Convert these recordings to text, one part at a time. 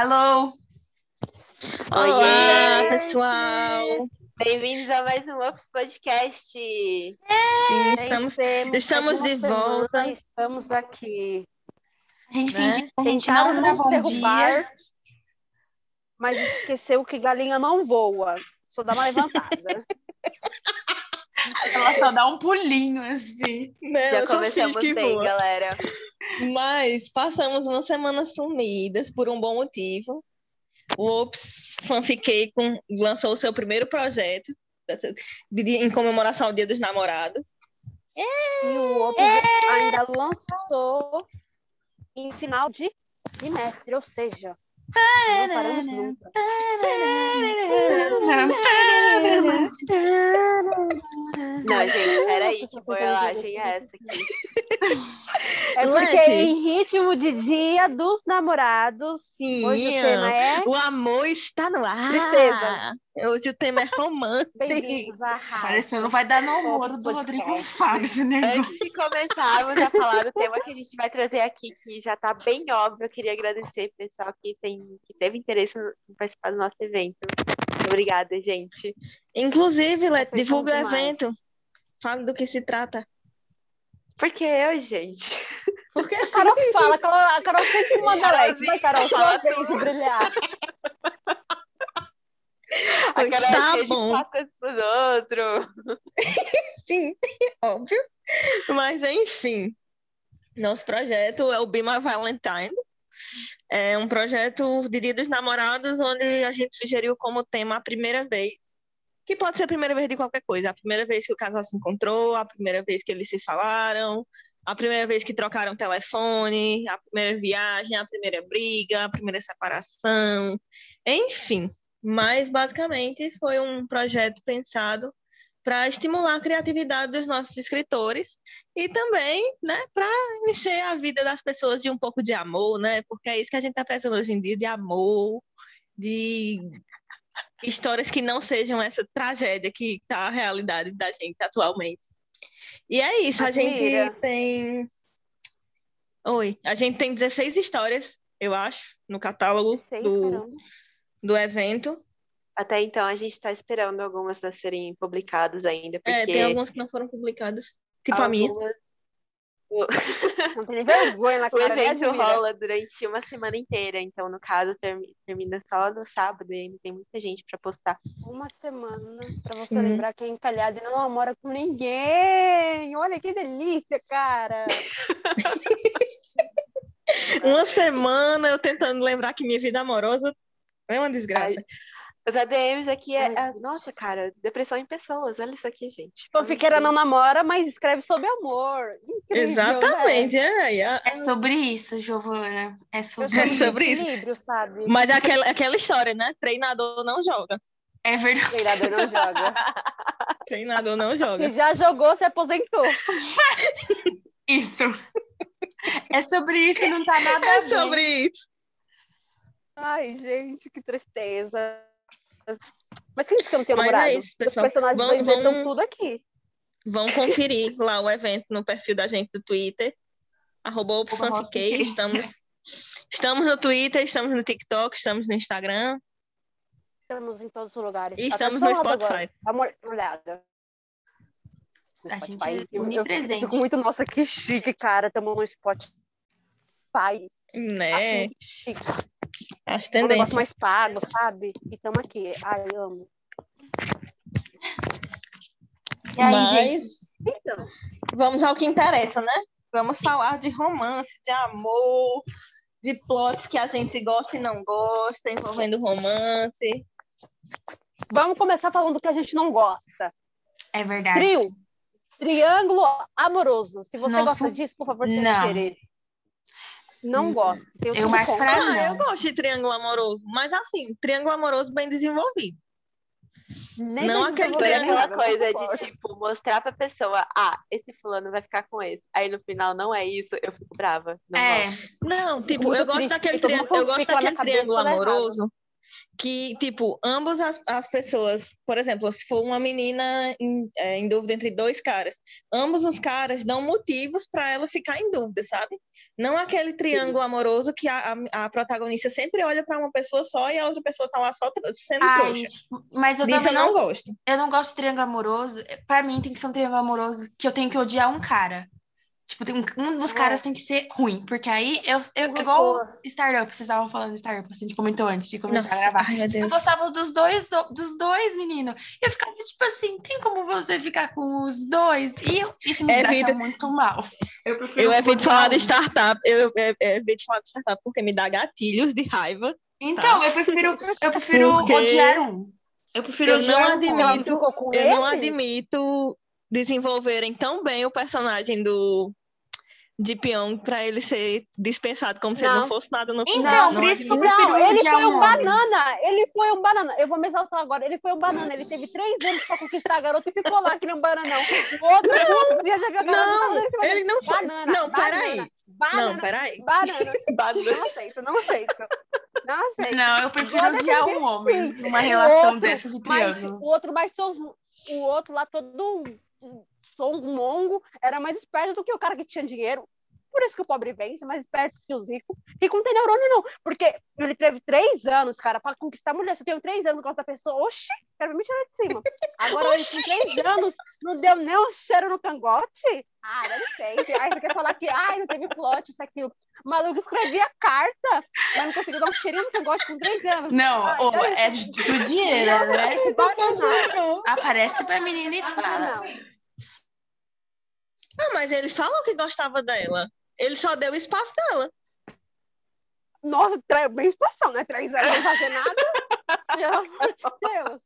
Hello! Olá, pessoal! Bem-vindos a mais um Ops Podcast. Sim, estamos, estamos de uma semana, volta. Estamos aqui. A gente Né? finge que Tentaram não um derrubar, dia. mas esqueceu que galinha não voa. Só dá uma levantada. Ela só dá um pulinho, assim. Né, Já começamos bem, voa. galera. Mas passamos uma semana sumidas por um bom motivo. O Ops Fanfiquei com, lançou o seu primeiro projeto de- de- em comemoração ao Dia dos Namorados. E o outro ainda lançou em final de semestre, ou seja, não paramos nunca. Não, gente, peraí, que boiolagem é essa aqui? É porque em ritmo de dia dos namorados, Sim, hoje o tema é o amor está no ar. Tristeza. Hoje o tema é romance. Rádio. Parecendo não vai dar no amor Ops do. Rodrigo Fábio esse negócio. Antes de começarmos a falar do tema que a gente vai trazer aqui, que já tá bem óbvio, eu queria agradecer o pessoal que, tem, que teve interesse em participar do nosso evento. Obrigada, gente. Inclusive, Let, Vocês divulga o evento. Fala do que se trata. Porque eu, gente. Porque A Carol fala, a Carol, a Carol sempre manda leite. Vai, Carol, sua fala vez de brilhar. A cara tá é bom. de patas pros outros. Sim, óbvio. Mas, enfim, nosso projeto é o Be My Valentine. É um projeto de Dia dos Namorados, onde a gente sugeriu como tema a primeira vez, que pode ser a primeira vez de qualquer coisa, a primeira vez que o casal se encontrou, a primeira vez que eles se falaram, a primeira vez que trocaram telefone, a primeira viagem, a primeira briga, a primeira separação, enfim. Mas, basicamente, foi um projeto pensado para estimular a criatividade dos nossos escritores e também, né, para encher a vida das pessoas de um pouco de amor, né? Porque é isso que a gente está precisando hoje em dia, de amor, de histórias que não sejam essa tragédia que está a realidade da gente atualmente. E é isso, a gente Admira. tem Oi, a gente tem 16 histórias, eu acho, no catálogo Sei, do, caramba. do evento. Até então, a gente tá esperando algumas a serem publicadas ainda, porque É, tem alguns que não foram publicados, tipo a minha. algumas- Não tem nem vergonha na O cara, né, evento rola durante uma semana inteira, então, no caso, termi- termina só no sábado e ainda tem muita gente para postar. Uma semana pra você Sim. lembrar que é encalhado e não namora com ninguém. Olha que delícia, cara. Uma semana eu tentando lembrar que minha vida amorosa é uma desgraça. Os ADMs aqui é. Ai, é- nossa, cara, depressão em pessoas. Olha isso aqui, gente. Fanfiqueira não namora, mas escreve sobre amor. Incrível, né? Exatamente, é, é, É sobre isso, Giovana. É sobre É sobre isso. equilíbrio, sabe? Mas é aquela, aquela história, né? Treinador não joga. É verdade. Treinador não joga. Treinador não Se joga. já jogou, se aposentou. Isso. É sobre isso, não tá nada a É ver. sobre isso. Ai, gente, que tristeza. Mas quem disse que eu não tenho Mas é namorado? isso, Os pessoal. personagens evento estão vamos- tudo aqui. Vão conferir lá o evento no perfil da gente do Twitter. Arroba opsfanfiquei. Fanfiquei. Estamos, estamos no Twitter, estamos no TikTok, estamos no Instagram Estamos em todos os lugares. e Até estamos no. Spotify. Dá uma olhada. No A gente Spotify, é eu- eu, fico muito, nossa, que chique, cara. Estamos no Spotify. Né? Assim, chique. Acho É um negócio tendência. mais pago, sabe? E estamos aqui. Ai, amo. E aí, Mas gente? Então, vamos ao que interessa, né? Vamos falar de romance, de amor, de plots que a gente gosta e não gosta, envolvendo romance. vamos começar falando do que a gente não gosta. É verdade. Trio. Triângulo amoroso. Se você Nossa. gosta disso, por favor, se Não. querer. Não gosto. Tenho Eu tudo mais pra- Ah, não. eu gosto de triângulo amoroso, mas assim, triângulo amoroso bem desenvolvido. Nem Não aquele aquela coisa de, tipo, mostrar pra pessoa, ah, esse fulano vai ficar com esse. Aí no final não é isso, eu fico brava. Não É, gosto. Não, tipo, eu gosto daquele eu gosto daquele triângulo errado. amoroso que, tipo, ambas as, as pessoas, por exemplo, se for uma menina em, é, em dúvida entre dois caras, ambos os caras dão motivos para ela ficar em dúvida, sabe? Não aquele triângulo amoroso que a, a, a protagonista sempre olha para uma pessoa só e a outra pessoa tá lá só sendo Ai, trouxa. mas eu Disso também eu não não, gosto. eu não gosto de triângulo amoroso. Pra mim tem que ser um triângulo amoroso que eu tenho que odiar um cara. Tipo, tem um, um dos É. caras tem que ser ruim, porque aí eu, eu Uma igual boa. Startup, vocês estavam falando de Startup, assim, a gente comentou antes de começar Nossa, a gravar. Eu gostava dos dois, dos dois, menino. E eu ficava tipo assim, tem como você ficar com os dois? E eu- isso me Evita- deixa muito mal. Eu prefiro Eu evito falar de um. startup, eu, evito falar de startup porque me dá gatilhos de raiva. Então, eu prefiro, eu prefiro Porque odiar um. Eu prefiro Eu não um. admito- com Eu não admito desenvolverem tão bem o personagem do de Pyong pra ele ser dispensado como se ele Não. não fosse nada no Então, final. por Não isso que eu prefiro Não, ele foi um um homem. banana. Ele foi um banana. Eu vou me exaltar agora. Ele foi um banana. Ele teve três anos pra conquistar a garota e ficou lá que nem um bananão. O outro, no outro dia já viu a garota Não, ele não foi. Banana, Não, peraí. banana, Banana. Não, peraí. Banana. Não aceito, não aceito. Não aceito. Não, eu prefiro Pode odiar um homem numa relação outro, dessa de triângulo. o outro mais o outro lá todo songo era mais esperto do que o cara que tinha dinheiro. Por isso que o pobre vence, mais esperto que os ricos. Rico não tem neurônio, não. Porque ele teve três anos, cara, pra conquistar a mulher. Se eu tenho três anos com outra pessoa, oxi, quero me tirar de cima. Agora, ele com três anos, não deu nem um cheiro no cangote? Ah, deve ser. Aí você quer falar que, ai, não teve plot, isso, aquilo. O maluco escrevia carta, mas não conseguiu dar um cheirinho no cangote com três anos. Não, Ai, ô, deve é do, dinheiro, né? Aparece pra menina e fala. Não. Ah, mas ele falou que gostava dela. Ele só deu espaço dela. Nossa, bem expansão, né? Três anos sem fazer nada. Pelo amor de Deus.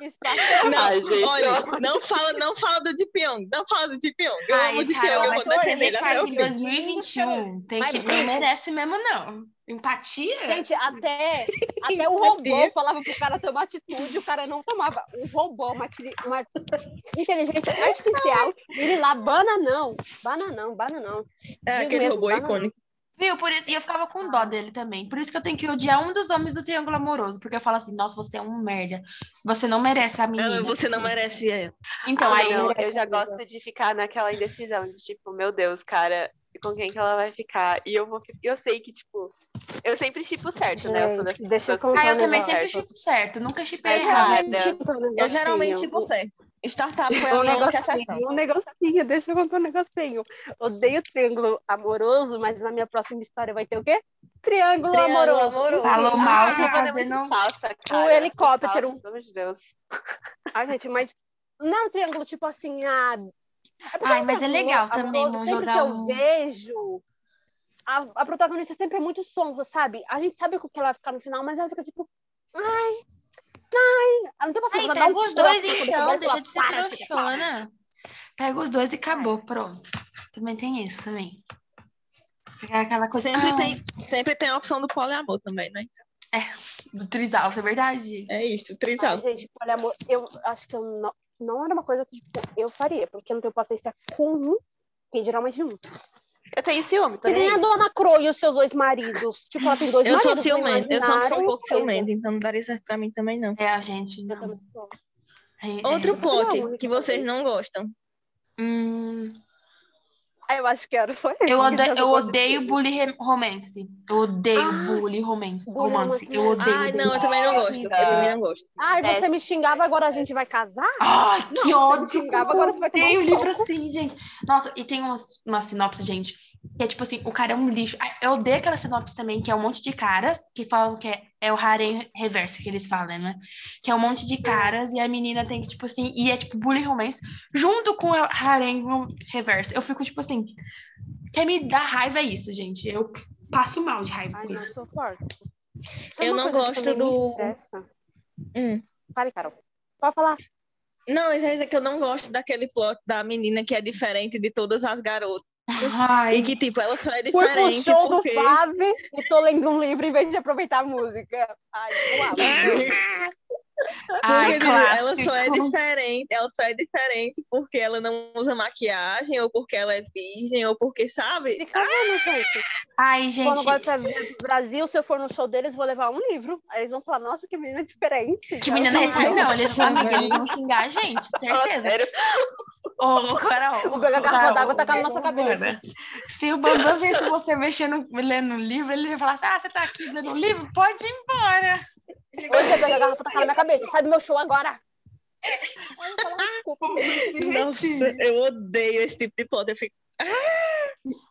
Expansão. Não, Ai, gente, olha, eu- não fala, não fala do Di Pyong. Não fala do Di Pyong. Eu amo o Ai, Di Pyong, Carol, eu mas vou defender ele até o em fim. 2021, tem que, não merece mesmo, não. Empatia? Gente, até, até o robô falava pro cara tomar atitude, o cara não tomava. O robô, uma, uma inteligência artificial, ele lá, bananão, bananão, bananão. É Digo aquele mesmo, robô icônico. Viu? Por isso, e eu ficava com dó dele também. Por isso que eu tenho que odiar um dos homens do Triângulo Amoroso. Porque eu falo assim, nossa, você é um merda. Você não merece a menina. Ela, você não merece ela. Então, Ah, aí não, eu já gosto de ficar naquela indecisão de tipo, meu Deus, cara, com quem que ela vai ficar? E eu vou, eu sei que tipo, eu sempre tipo certo, né? Eu Gente, deixa eu pessoas contar Ah, eu também negócio. sempre chipo certo. Nunca chipei errado. Eu geralmente, tipo, certo. Startup foi a Um negocinho, um negocinho, deixa eu contar um negocinho. Odeio triângulo amoroso, mas na minha próxima história vai ter o quê? Triângulo, Triângulo amoroso. amoroso. Falou mal, Ah, é fazendo... falsa, cara. O helicóptero. Falsa, pelo amor de Deus. Ai, gente, mas não é um triângulo tipo assim, ah. É Ai, mas é legal também, vamos sempre jogar que eu um- vejo, a, a protagonista sempre é muito sonsa, sabe? A gente sabe com que ela vai ficar no final, mas ela fica tipo, ai, ai. Ela não tem Ai, paciência. ela dá pega um os dois então, quando deixa de ser para, trouxona. Pega os dois e acabou, pronto. Também tem isso também. Pegar aquela coisa Sempre, ah, tem, sempre tem a opção do poliamor também, né? do trisal, isso é verdade. É isso, Ai, trisal. gente, olha, amor, eu acho que eu não, não era uma coisa que tipo, eu faria, porque eu não tenho paciência com um, e geralmente um. Eu tenho ciúme, tô Que nem a dona Crow e os seus dois maridos. Tipo, ela tem dois Eu sou maridos. ciumenta, eu sou, sou um pouco ciumenta, então não daria certo pra mim também, não. É, a gente Eu não. também sou. É, Outro é. Plot que vocês não gostam. Hum, Ah, eu acho que era só eu, que ode- já eu odeio de- bully romance. Eu odeio Ah, bully romance. bully romance. romance. Eu odeio. Ai, odeio. não, eu também não gosto. Eu também não gosto. Ai, você Péssimo. me xingava, agora a gente vai casar? Ai, que Não, você me ódio. xingava, agora eu você vai odeio um livro assim, gente. Nossa, e tem umas, uma sinopse, gente, que é tipo assim, o cara é um lixo. Eu odeio aquela sinopse também, que é um monte de caras que falam que é, é o harem reverso que eles falam, né? Que é um monte de caras e a menina tem que, tipo assim, e é tipo bullying romance junto com o harem reverso. Eu fico, tipo assim, quer me dar raiva é isso, gente. Eu passo mal de raiva Ai, com isso. Eu uma não gosto do-? Hum. Fale, Carol. Pode falar. Não, eu ia dizer que eu não gosto daquele plot da menina que é diferente de todas as garotas. Ai, E que, tipo, ela só é Fui pro diferente show porque... do Fave e tô lendo um livro em vez de aproveitar a música. Ai, eu amo. Ai, ela só é diferente, ela só é diferente porque ela não usa maquiagem, ou porque ela é virgem, ou porque, sabe? Fica vendo, gente. Ai, Quando gente, agora você vier pro Brasil, se eu for no show deles, vou levar um livro. Aí eles vão falar, nossa, que menina diferente. que menina Ai, não, eles, Também. eles vão xingar a gente, certeza. Sério? Ô, Carol. Vou pegar a garrafa d'água e tacar na nossa cabeça. Se o Bambam visse você mexendo, lendo um livro, ele ia falar assim: Ah, você tá aqui lendo um livro? Pode ir embora. Hoje eu pegar a garrafa e tacar na minha cabeça. Sai do meu show agora. Nossa, eu odeio esse tipo de plot. Eu fico,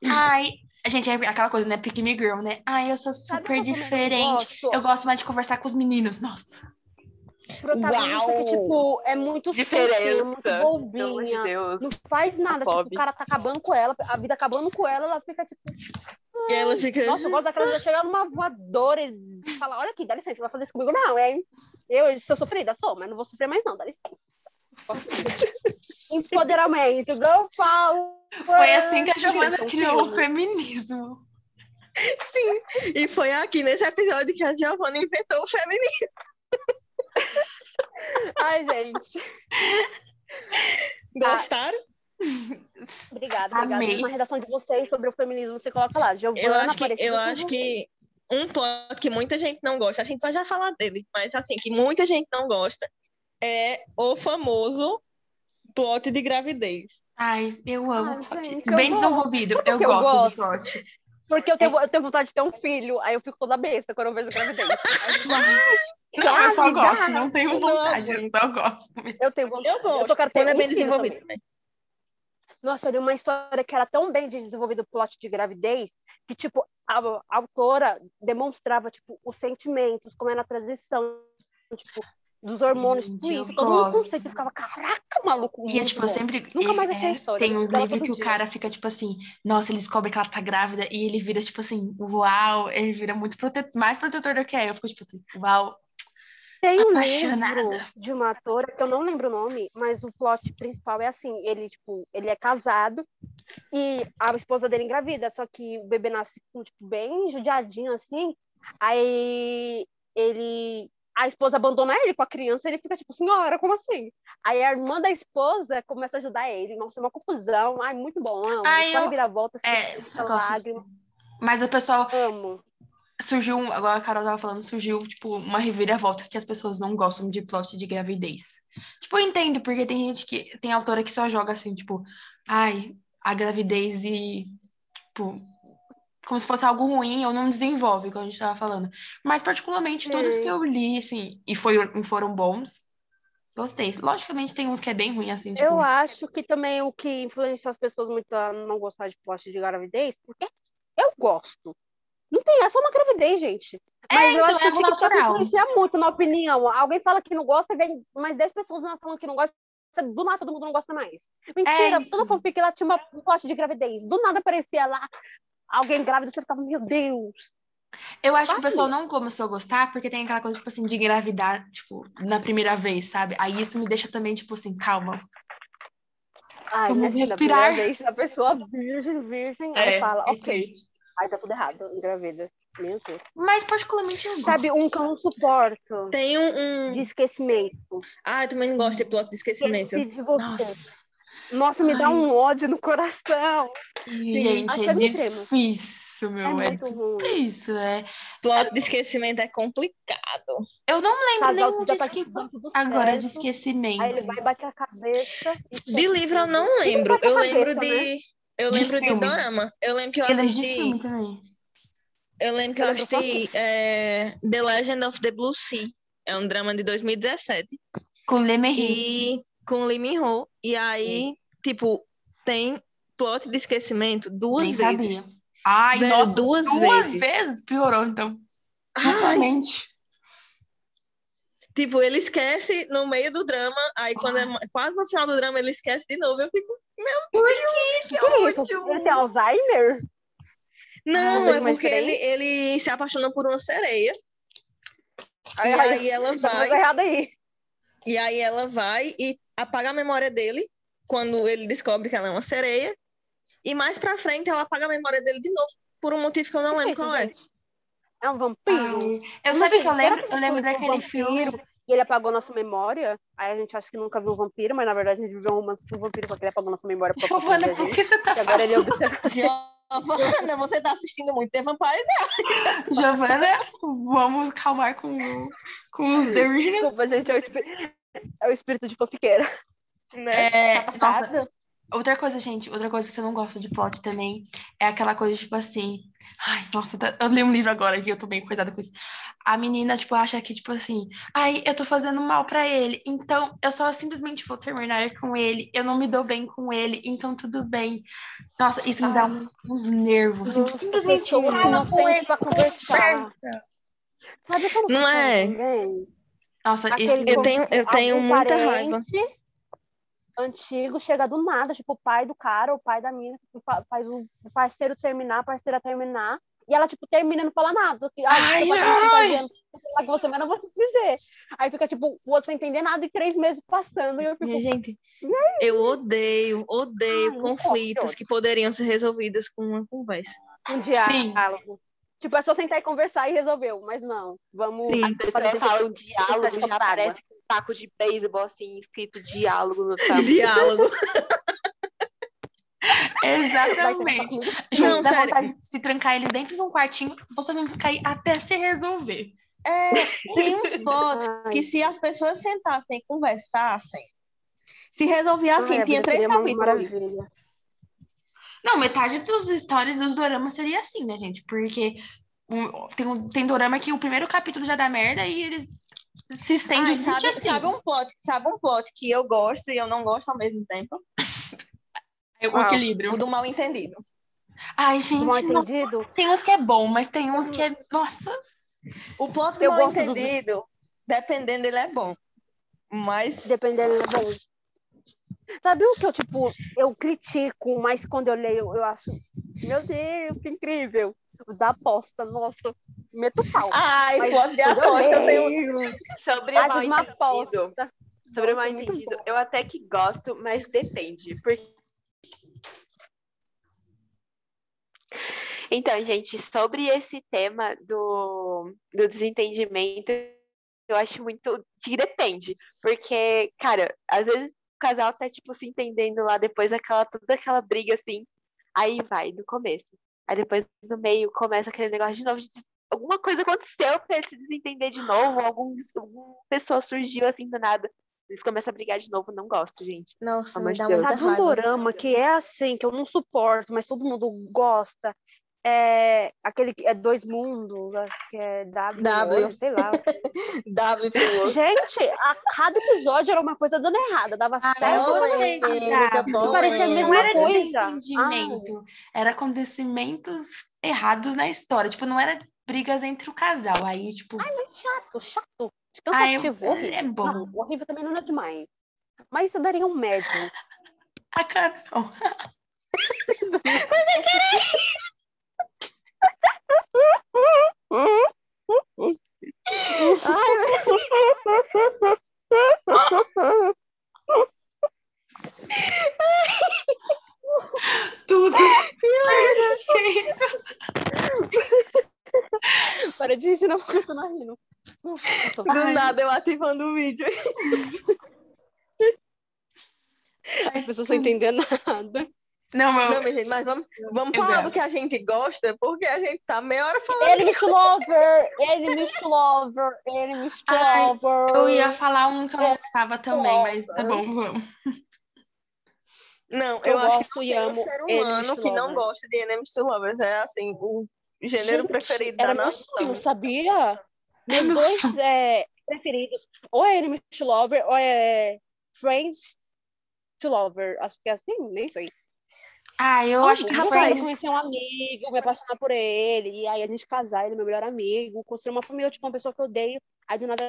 Ai, gente, é aquela coisa, né? Pick me girl, né? Ai, eu sou super eu diferente. gosto? Eu gosto mais de conversar com os meninos. Nossa. Protagonista que, Uau! tipo, é muito fofinha, muito de bobinha. Deus. Não faz nada. Tipo, o cara tá acabando com ela, a vida acabando com ela, ela fica tipo. e ela fica. Nossa, eu gosto daquela que chegar numa voadora e falar: olha aqui, dá licença, vai fazer isso comigo, não, hein? Eu sou sofrida, sou, mas não vou sofrer mais, não, dá licença. Empoderamento, girl power. Foi assim que a Giovana criou o feminismo. E foi aqui nesse episódio que a Giovanna inventou o feminismo. Ai, gente. Gostaram? Obrigada, obrigada. Amei. Uma redação de vocês sobre o feminismo, você coloca lá. Giovana, Eu acho que, eu acho que um plot que muita gente não gosta, a gente vai já falar dele, mas assim, que muita gente não gosta, é o famoso plot de gravidez. Ai, eu amo. Ai, plot. gente, eu Bem gosto. desenvolvido. Eu eu gosto de gosto? plot. Porque eu tenho, eu tenho vontade de ter um filho, aí eu fico toda besta quando eu vejo gravidez. Aí eu fico, Não, eu só gosto. Não tenho vontade, eu só gosto. Eu tenho vontade. Eu gosto, quando é bem desenvolvido também. Nossa, eu li uma história que era tão bem desenvolvido o plot de gravidez que, tipo, a, a autora demonstrava, tipo, os sentimentos, como era a transição, tipo, dos hormônios, tudo eu isso, todo mundo conceito. Eu ficava, caraca, maluco, E é tipo, bom. sempre. Nunca mais é, achei a história, Tem uns livros que o dia. cara fica tipo assim, nossa, ele descobre que ela tá grávida e ele vira tipo assim, uau, ele vira muito prote... mais protetor do que é. Eu fico tipo assim, uau. Tem um Apaixonada. livro de uma atora, que eu não lembro o nome, mas o plot principal é assim, ele, tipo, ele é casado e a esposa dele engravida, só que o bebê nasce, tipo, bem judiadinho, assim, aí ele... A esposa abandona ele com a criança, ele fica tipo, senhora, como assim? Aí a irmã da esposa começa a ajudar ele. Nossa, é uma confusão. Ai, muito bom, amo. Ai, Só eu- reviravolta, assim, É, lágrima. Mas o pessoal Amo. surgiu, um- agora a Carol tava falando, surgiu tipo uma reviravolta que as pessoas não gostam de plot de gravidez. Tipo, eu entendo, porque tem gente que tem autora que só joga assim, tipo, ai, a gravidez e tipo como se fosse algo ruim ou não desenvolve, como a gente tava falando. Mas particularmente todos É. que eu li, assim, e foi, foram bons, gostei. Logicamente tem uns que é bem ruim assim, tipo, Eu acho que também o que influenciou as pessoas muito a não gostar de plot de gravidez, porque eu gosto. Não tem, é só uma gravidez, gente. É, Mas eu então, acho que é TikTok influencia muito na opinião. Alguém fala que não gosta, vem mais 10 pessoas falando que não gosta. Do nada todo mundo não gosta mais. Mentira, então. toda fanfic ela tinha uma um plot de gravidez. Do nada aparecia lá alguém grávida, você ficava, meu Deus. Eu acho que o pessoal não começou a gostar porque tem aquela coisa, tipo assim, de engravidar, tipo, na primeira vez, sabe? Aí isso me deixa também, tipo assim, calma. Ai, Vamos respirar. primeira vez, a pessoa virgem, virgem, aí fala, é ok. triste. Aí tá tudo errado, engravida. Meu Deus. Mas particularmente eu gosto. Sabe, um que eu não suporto. Tem um. um... de esquecimento. Ah, eu também não gosto de plot de esquecimento. Esqueci de você. Nossa, me dá Ai. um ódio no coração. E, gente, é é difícil, É meu. É, muito ruim. difícil, é. Plot de esquecimento é complicado. Eu não lembro Casal nenhum de tá agora de certo, esquecimento. Aí ele vai bater a cabeça. e De livro eu não lembro. Eu cabeça, lembro né? de. Eu De lembro de filme. Dorama. Eu lembro que eu Eu de assisti. Eu lembro que eu Eu assisti é, The Legend of the Blue Sea. É um drama de 2017. Com Lemery. E com Lee Min Ho. E aí, tipo, tem plot de esquecimento duas Nem vezes. sabia. Ai, Velho, nossa, duas duas vezes. vezes. Piorou, então. Totalmente. tipo, ele esquece no meio do drama, aí quando é quase no final do drama ele esquece de novo. Eu fico, meu Deus, que Que ódio! Ele tem Alzheimer? Não, Vocês é porque ele, ele se apaixonou por uma sereia. Aí, E aí ela vai, aí. e aí ela vai e apaga a memória dele quando ele descobre que ela é uma sereia. E mais pra frente ela apaga a memória dele de novo, por um motivo que eu não Que lembro qual é. É um vampiro? Ai, eu gente, que eu lembro? que Eu lembro daquele filme. vampiro e ele apagou nossa memória. Aí a gente acha que nunca viu o vampiro, mas na verdade a gente viveu um romance com o vampiro porque ele apagou nossa memória Giovana, por que você tá agora ele é falando? observa. Giovana, você tá assistindo muito The Vampire Giovana, vamos calmar com, com os The Originals. Desculpa, gente, espí- é o espírito de fofiqueira. né? É, tá passada? nossa, outra coisa, gente, outra coisa que eu não gosto de plot também é aquela coisa, tipo assim. Ai, nossa, tá- eu li um livro agora que eu tô bem coisada com isso. A menina, tipo, acha que, tipo assim, ai, eu tô fazendo mal pra ele, então eu só simplesmente vou terminar com ele, eu não me dou bem com ele, então tudo bem. Nossa, isso me dá um- uns nervos. assim, Nossa, simplesmente que não. não sente pra conversar. Sabe quando Não funciona é? também? Nossa, isso Eu tenho, eu tenho muita raiva. Antigo chega do nada, tipo, o pai do cara, o pai da mina, tipo, fa- faz o parceiro terminar, a parceira terminar, e ela, tipo, termina e não fala nada. Que, ah, Ai, você ai. com você, mas não vou te dizer. Aí fica, tipo, o outro sem entender nada e três meses passando, e eu fico, Minha gente, eu odeio, odeio Ai, conflitos ódio. que poderiam ser resolvidos com uma conversa. um Sim. Tipo, é só sentar e conversar e resolveu, mas não, vamos... Sim. A pessoa fala um diálogo, já aparece com um taco de beisebol, assim, escrito diálogo no taco. Diálogo. Exatamente. Não, dá sério. vontade de se trancar eles dentro de um quartinho, vocês vão ficar aí até se resolver. É, tem uns Ai. que se as pessoas sentassem e conversassem, se resolvia assim, Ai, tinha três uma capítulos. Não, metade das histórias dos doramas seria assim, né, gente? Porque um, tem, tem dorama que o primeiro capítulo já dá merda e eles se estendem Ai, os 20 sabe, assim. sabe um plot, sabe um plot que eu gosto e eu não gosto ao mesmo tempo? o Qual? equilíbrio. O do mal entendido. Ai, gente, mal não- entendido? tem uns que é bom, mas tem uns que é. Nossa. O plot do Eu mal gosto do- entendido, dependendo, ele é bom. Mas Dependendo, é bom. Sabe o que eu, tipo, eu critico, mas quando eu leio, eu acho, meu Deus, que incrível. O da aposta, nossa, meto pau. Ai, Mas plot de eu aposta, eu tenho. Sobre o faz uma entendido. aposta. Sobre o Nossa, mal entendido, eu até que gosto, mas depende. Porque... Então, gente, sobre esse tema do, do desentendimento, eu acho muito que depende. Porque, cara, às vezes casal tá, tipo, se entendendo lá depois daquela, toda aquela briga assim. Aí vai, no começo. Aí depois, no meio, começa aquele negócio de novo. De alguma coisa aconteceu pra eles se desentender de novo. Algum, alguma pessoa surgiu assim do nada. Eles começam a brigar de novo. Não gosto, gente. Nossa, Pelo me de dá Deus. muita Sabe um dorama que é assim, que eu não suporto, mas todo mundo gosta? É aquele que é Dois Mundos, acho que é W, W. sei lá. W. Gente, a cada episódio era uma coisa dando errada, dava Ah, certo. W. Parecia a Não mesma era coisa. desentendimento, era acontecimentos errados na história. Tipo, não era brigas entre o casal. Aí, tipo, Mas chato, chato. Ah, eu- Cansativo, é- horrível. é bom. Não, horrível também não é demais. Mas isso daria um médio. a cara não. Tudo perfeito. Para de ensinar porque eu tô não rindo. Do Ai. nada eu ativando o vídeo. as pessoas sem entender nada. Não, meu. Não, minha gente, mas vamos, vamos Eu falar do que a gente gosta, porque a gente tá meia hora falando. Enemies to lover, enemies to lover, enemies lover. Eu ia falar um que eu não É, gostava também, mas tá bom, vamos. Não, Eu eu, acho gosto que não tem um ser humano que não gosta de Enemies to Lovers. É assim, o gênero Gente, preferido era da nação. sonho, sabia? Meus meu dois é, preferidos, ou é Enemies to Lover, ou é Friends to Lover. Acho que é assim, nem sei. Ah, eu acho que rapaz, é conhecer um amigo, me apaixonar por ele, e aí a gente casar, ele é meu melhor amigo, construir uma família, tipo, uma pessoa que eu odeio, aí do nada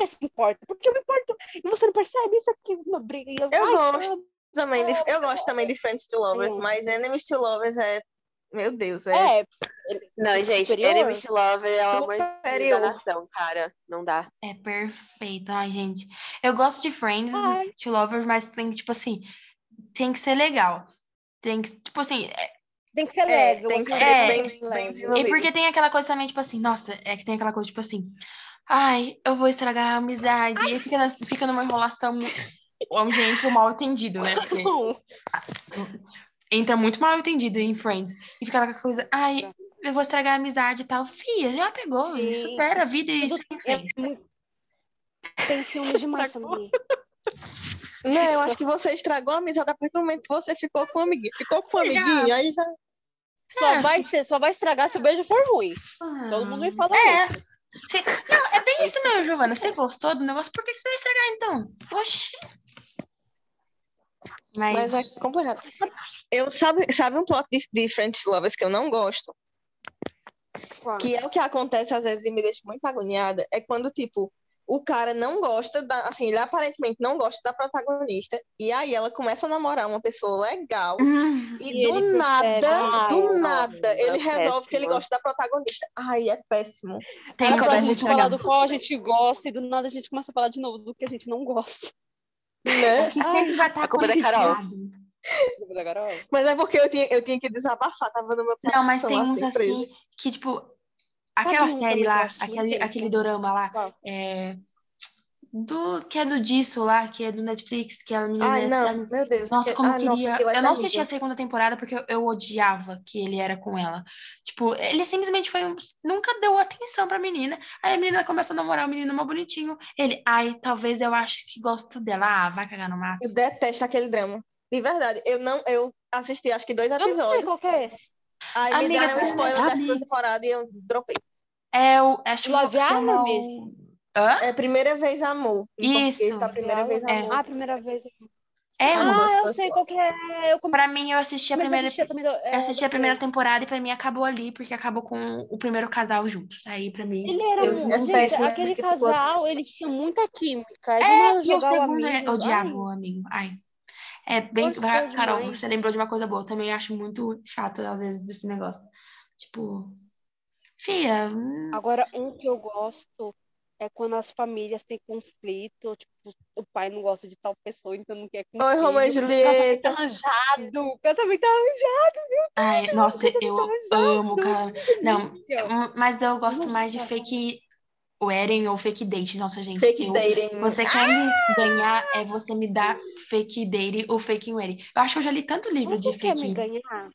"É, se importa, porque eu me importo, e você não percebe isso aqui, uma briga, e eu, Eu ai, gosto. Também de- eu gosto também de Friends to Lovers, Sim. mas Enemies to Lovers é. Meu Deus, é. É, Não, gente, Superior? Enemies to Lover é de Superior. cara. Não dá. É perfeito. Ai, gente. Eu gosto de Friends, Ai. de Lovers, mas tem que, tipo assim, tem que ser legal. Tem que, tipo assim, é- tem que ser É, leve, eu tem que ser uma bem- bem leve. desenvolvido. e porque tem aquela coisa também, tipo assim, nossa, é que tem aquela coisa, tipo assim, Ai, eu vou estragar a amizade. E fica, nas- fica numa enrolação onde entra o mal entendido, né? Porque entra muito mal entendido em Friends. E fica aquela coisa, ai, eu vou estragar a amizade e tal. Fia, já pegou, Sim. supera a vida e segue em é frente. Tem ciúme demais também. Não, eu acho que você estragou a amizade a partir do momento que você ficou com o amiguinho. Ficou com o amiguinho, aí já. Só vai, ser, só vai estragar se o beijo for ruim. Todo mundo me fala É. isso. Não, é bem isso mesmo, Giovana. Você gostou do negócio, por que que você vai estragar então? Oxi. Mas, Mas é complicado. Eu, sabe, sabe um plot de, de French Lovers que eu não gosto? Que é o que acontece às vezes e me deixa muito agoniada. É quando, tipo, o cara não gosta da. Assim, ele aparentemente não gosta da protagonista. E aí ela começa a namorar uma pessoa legal. Hum, E, E do nada, do "Ai, nada, ele é resolve que ele péssimo." gosta da protagonista. Ai, é péssimo. tem pra dois gente falar do qual a gente gosta e do nada a gente começa a falar de novo do que a gente não gosta. Né? Que sempre vai estar A culpa é da Carol. conectado. Mas é porque eu tinha, eu tinha que desabafar, tava no meu Não, mas coração, tem uns assim, assim que, tipo, aquela série que lá, aquele, aquele dorama lá, Qual? é, do, que é do disso lá, que é do Netflix, que é a menina. Ai, não, meu Deus. Nossa, que- como ah, nossa, queria. aquilo é eu não assisti a segunda temporada porque eu, eu odiava que ele era com ela. Tipo, ele simplesmente foi um. Nunca deu atenção pra menina. Aí a menina começa a namorar o menino mó bonitinho. Ele, ai, talvez eu acho que gosto dela. Ah, vai cagar no mato. Eu detesto aquele drama. De verdade, eu não, eu assisti acho que dois Eu não sei episódios. qual que é esse. Aí me Amiga, deram um spoiler da segunda Blitz. temporada e eu dropei. É o. Acho que Love chama Army? o. Hã? É primeira vez amor. Isso. tá primeira vez É. amor. Ah, a primeira vez. É Ah, eu sei qual que é. Eu come- Pra mim, eu assisti a comecei primeira. assistir também. do- é, Eu assisti a primeira temporada e pra mim acabou ali, porque acabou com o primeiro casal juntos. Aí pra mim. Ele era um. é gente, péssimo aquele tipo casal, ele tinha muita química. Do É, e o segundo é- amigo. odiava Ai, o amigo. Ai. É bem. Forçou Carol, demais. você lembrou de uma coisa boa. Eu também acho muito chato, às vezes, esse negócio. Tipo. Fia. hum, Agora, um que eu gosto é quando as famílias têm conflito. Tipo, o pai não gosta de tal pessoa, então não quer com Oi, filho. Romeu e Casamento Julieta. arranjado. Casamento arranjado. Ai, nossa, eu amo, cara. Não, hum, mas eu gosto mais de Nossa. Fake wedding ou fake date. Nossa, gente. Fake eu- dating. Você quer me ganhar, é você me dar fake dating ou fake wedding. Eu acho que eu já li tanto livro Você de quer fake. me ganhar?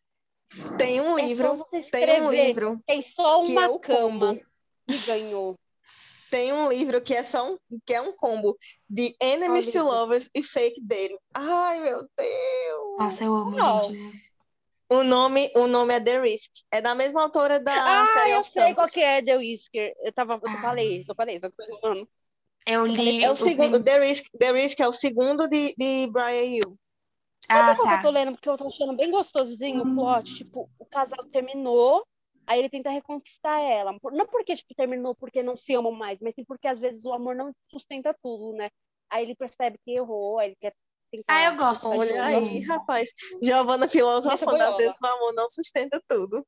Tem um É só livro, você tem um livro Tem só que uma é o cama combo. e ganhou. Tem um livro que é só um, que é um combo de enemies to livro? lovers e fake dating. Ai, meu Deus. Nossa, eu amo, gente. O nome, o nome é The Risk. É da mesma autora da Ah, série eu Aos sei qual Campos. que é The Whisker. Eu tava, eu Ah. falei, eu falei, só que eu tô falando. Eu li. É o segundo, The Risk, The Risk é o segundo de, de Brian Yu. Ah, Sabe qual que eu tá. tô lendo? Porque eu tô achando bem gostosinho o plot. Tipo, o casal terminou, aí ele tenta reconquistar ela. Não porque, tipo, terminou porque não se amam mais, mas sim porque às vezes o amor não sustenta tudo, né? Aí ele percebe que errou, aí ele quer. Ah, eu gosto. Olha aí, rapaz. Giovana filosofando, boiola. às vezes o amor não sustenta tudo.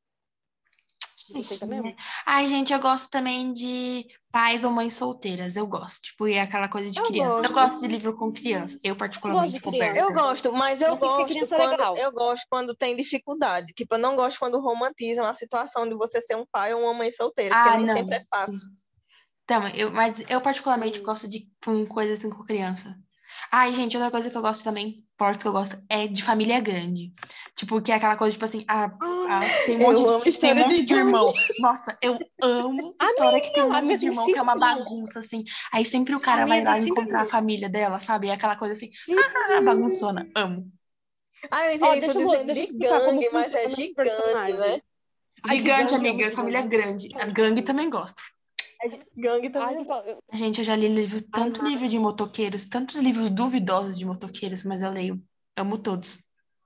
Sustenta mesmo. Ai, gente, eu gosto também de pais ou mães solteiras. Eu gosto. Tipo, e aquela coisa de Eu criança. Eu gosto. gosto de livro com criança. Eu, particularmente, criança. Berta. Eu gosto, mas eu ter gosto criança quando legal. eu gosto quando tem dificuldade. Tipo, eu não gosto quando romantizam a situação de você ser um pai ou uma mãe solteira, porque Ah, nem não. sempre é fácil. Então, eu, mas eu particularmente Hum. gosto de com coisas assim com criança. Ai, gente, outra coisa que eu gosto também, porta que eu gosto, é de família grande. Tipo, que é aquela coisa, tipo assim, ah, ah, tem um Eu monte, amo de, tem história um monte de de irmão. Nossa, eu amo história que tem um a monte minha de irmão, que é uma bagunça, assim. Aí sempre o cara A minha vai lá encontrar a família dela, sabe? É aquela coisa assim, Cinco ah, bagunçona, amo. Ah, eu entendi deixa tu eu- dizendo eu de gangue, mas é gigante, né? A Gigante, é amiga, família bom. grande. A gangue também gosto. Gangue Ai, também. então, eu- Gente, eu já li livro, tanto Amar. livro de motoqueiros, tantos livros duvidosos de motoqueiros, mas eu leio. Amo todos.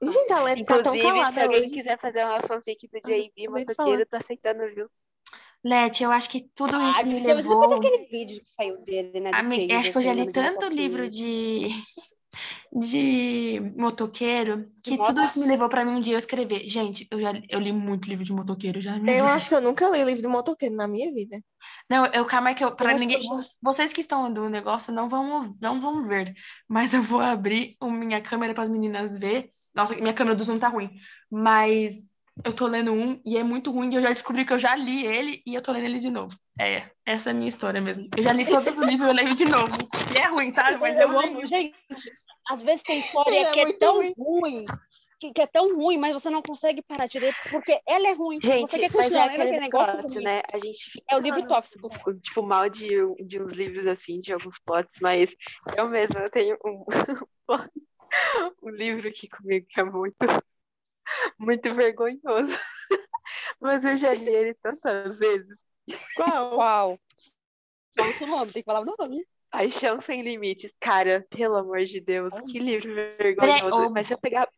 Gente, a tá tão Inclusive, se calada alguém hoje. quiser fazer uma fanfic do JB, de motoqueiro, tô aceitando, viu? Leti, eu acho que tudo isso Ai, me levou. depois daquele vídeo que saiu dele, né? Amiga, Taser acho que eu já li de tanto livro de, de motoqueiro que moto? tudo isso me levou pra mim um dia eu escrever. Gente, eu já eu li muito livro de motoqueiro já. Eu vida. acho que eu nunca li livro de motoqueiro na minha vida. Não, eu calma que eu para que ninguém. eu já- Vocês que estão do negócio não vão não vão ver, mas eu vou abrir minha câmera para as meninas ver. Nossa, minha câmera do Zoom tá ruim, mas eu tô lendo um e é muito ruim, e eu já descobri que eu já li ele e eu tô lendo ele de novo. É, essa é a minha história mesmo. Eu já li todos os livros e eu leio de novo. E é ruim, sabe? Mas eu, eu amo, gente. Às vezes tem história É que é muito tão ruim. ruim, que, que é tão ruim, mas você não consegue parar de ler, porque ela é ruim. Gente, você quer mas continuar é lendo aquele negócio, negócio, ruim. né? A gente fica É o livro tóxico. tipo, tipo, mal de, de uns livros assim, de alguns plots, mas eu mesma eu tenho um, um livro aqui comigo que é muito, muito vergonhoso. Mas eu já li ele tantas vezes. Qual? Qual? Só o nome, tem que falar o nome. Paixão Sem Limites, cara, pelo amor de Deus, que livro vergonhoso. Mas se eu pegar,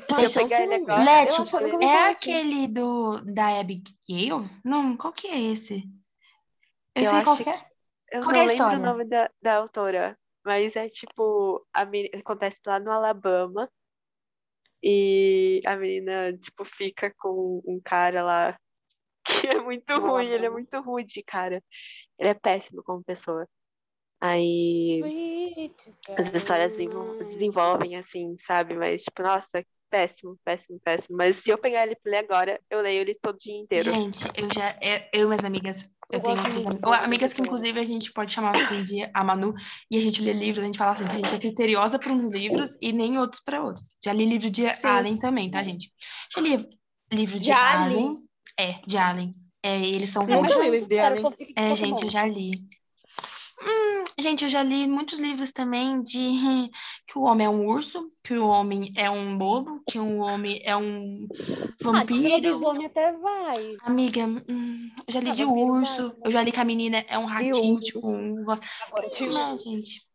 Paixão pegar ele agora-. Leti, Eu eu É assim. aquele do da Abigail? Não, qual que é esse? Eu, Eu sei qual que é. eu Qual não é lembro o história? nome da, da autora, mas é tipo, a meni- acontece lá no Alabama e a menina, tipo, fica com um cara lá que é muito No ruim, ele é muito rude, cara. Ele é péssimo como pessoa. Aí as histórias desenvol- desenvolvem assim, sabe? Mas, tipo, nossa, péssimo, péssimo, péssimo. Mas se eu pegar ele pra ler agora, eu leio ele todo dia inteiro. Gente, eu já. Eu, eu e minhas amigas. Eu, Eu tenho outras amigas. dessa Amigas que, inclusive, a gente pode chamar um dia a Manu e a gente lê livros, a gente fala assim, que a gente é criteriosa para uns livros e nem outros para outros. Já li livro de Sim. Allen também, tá, gente? Já li livro de De Allen? Allen. É, de Allen. É, eles são Nunca ruins. li livro de Allen. É, gente, eu já li. Hum, gente, eu já li muitos livros também de que o homem é um urso, que o homem é um lobo, que o homem é um Ah, de vampiro. lobisomem até vai. Amiga, hum, eu já li Ah, de vampiro urso, vai, eu já li que a menina é um ratinho, tipo, um. Agora, tipo, Não, gente.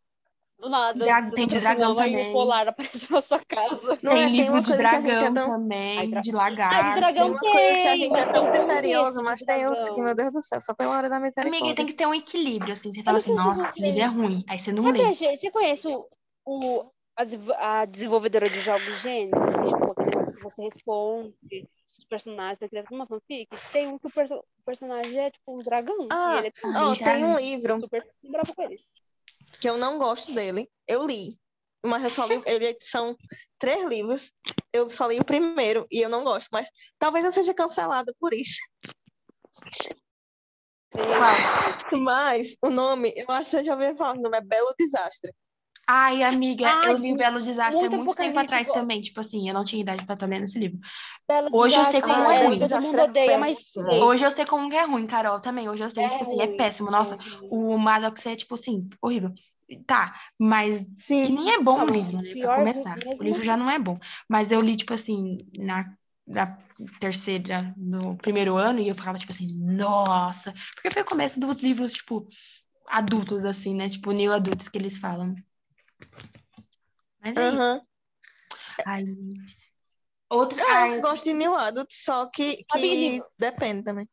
Do nada. Dra- tem de dragão também. polar aparece na sua casa. Não é? Tem Tem livro uma de é dragão tão- também, Ai, dra- de Ah, de lagarto. dragão Tem umas coisas que a tem, gente é tem tão um criterioso, mas de tem outros que, meu Deus do céu, só pela hora da Amiga, misericórdia. tem que ter um equilíbrio, assim. Você fala assim, nossa, esse livro é ruim. Aí você não Sabe, lê. você conhece o, o- a, a desenvolvedora de jogos é, tipo, aquele que você responde, os personagens, você cria uma fanfic. Tem um que o, perso- o personagem é tipo um dragão. Ah, e ele é Ó, já tem um li. livro super bravo com ele. Que eu não gosto dele. Eu li, mas eu só li. Ele são três livros. Eu só li o primeiro e eu não gosto, mas talvez eu seja cancelada por isso. Mas o nome, eu acho que vocês já ouviram falar, o nome é Belo Desastre. Ai, amiga, Ai, eu li Belo Desastre há muito muito tempo atrás go- também. Tipo assim, eu não tinha idade pra estar lendo esse livro. Bela Hoje eu sei Desastre, como é é, ruim. Todo mundo Desastre é odeia, mas sei. Hoje eu sei como é ruim, Carol, também. Hoje eu sei, É tipo assim, é ruim, péssimo. é Nossa, ruim. o Maddox é, tipo assim, horrível. Tá, mas Sim. nem é bom o livro, né? Pra começar. O livro já não é bom. Mas eu li, tipo assim, na, na terceira, no primeiro ano, e eu ficava, tipo assim, nossa. Porque foi o começo dos livros, tipo, adultos, assim, né? Tipo, new adultos que eles falam. Mas é. Ai, gente. Outra. Eu Ai, gosto de New Adult, só que, que depende também.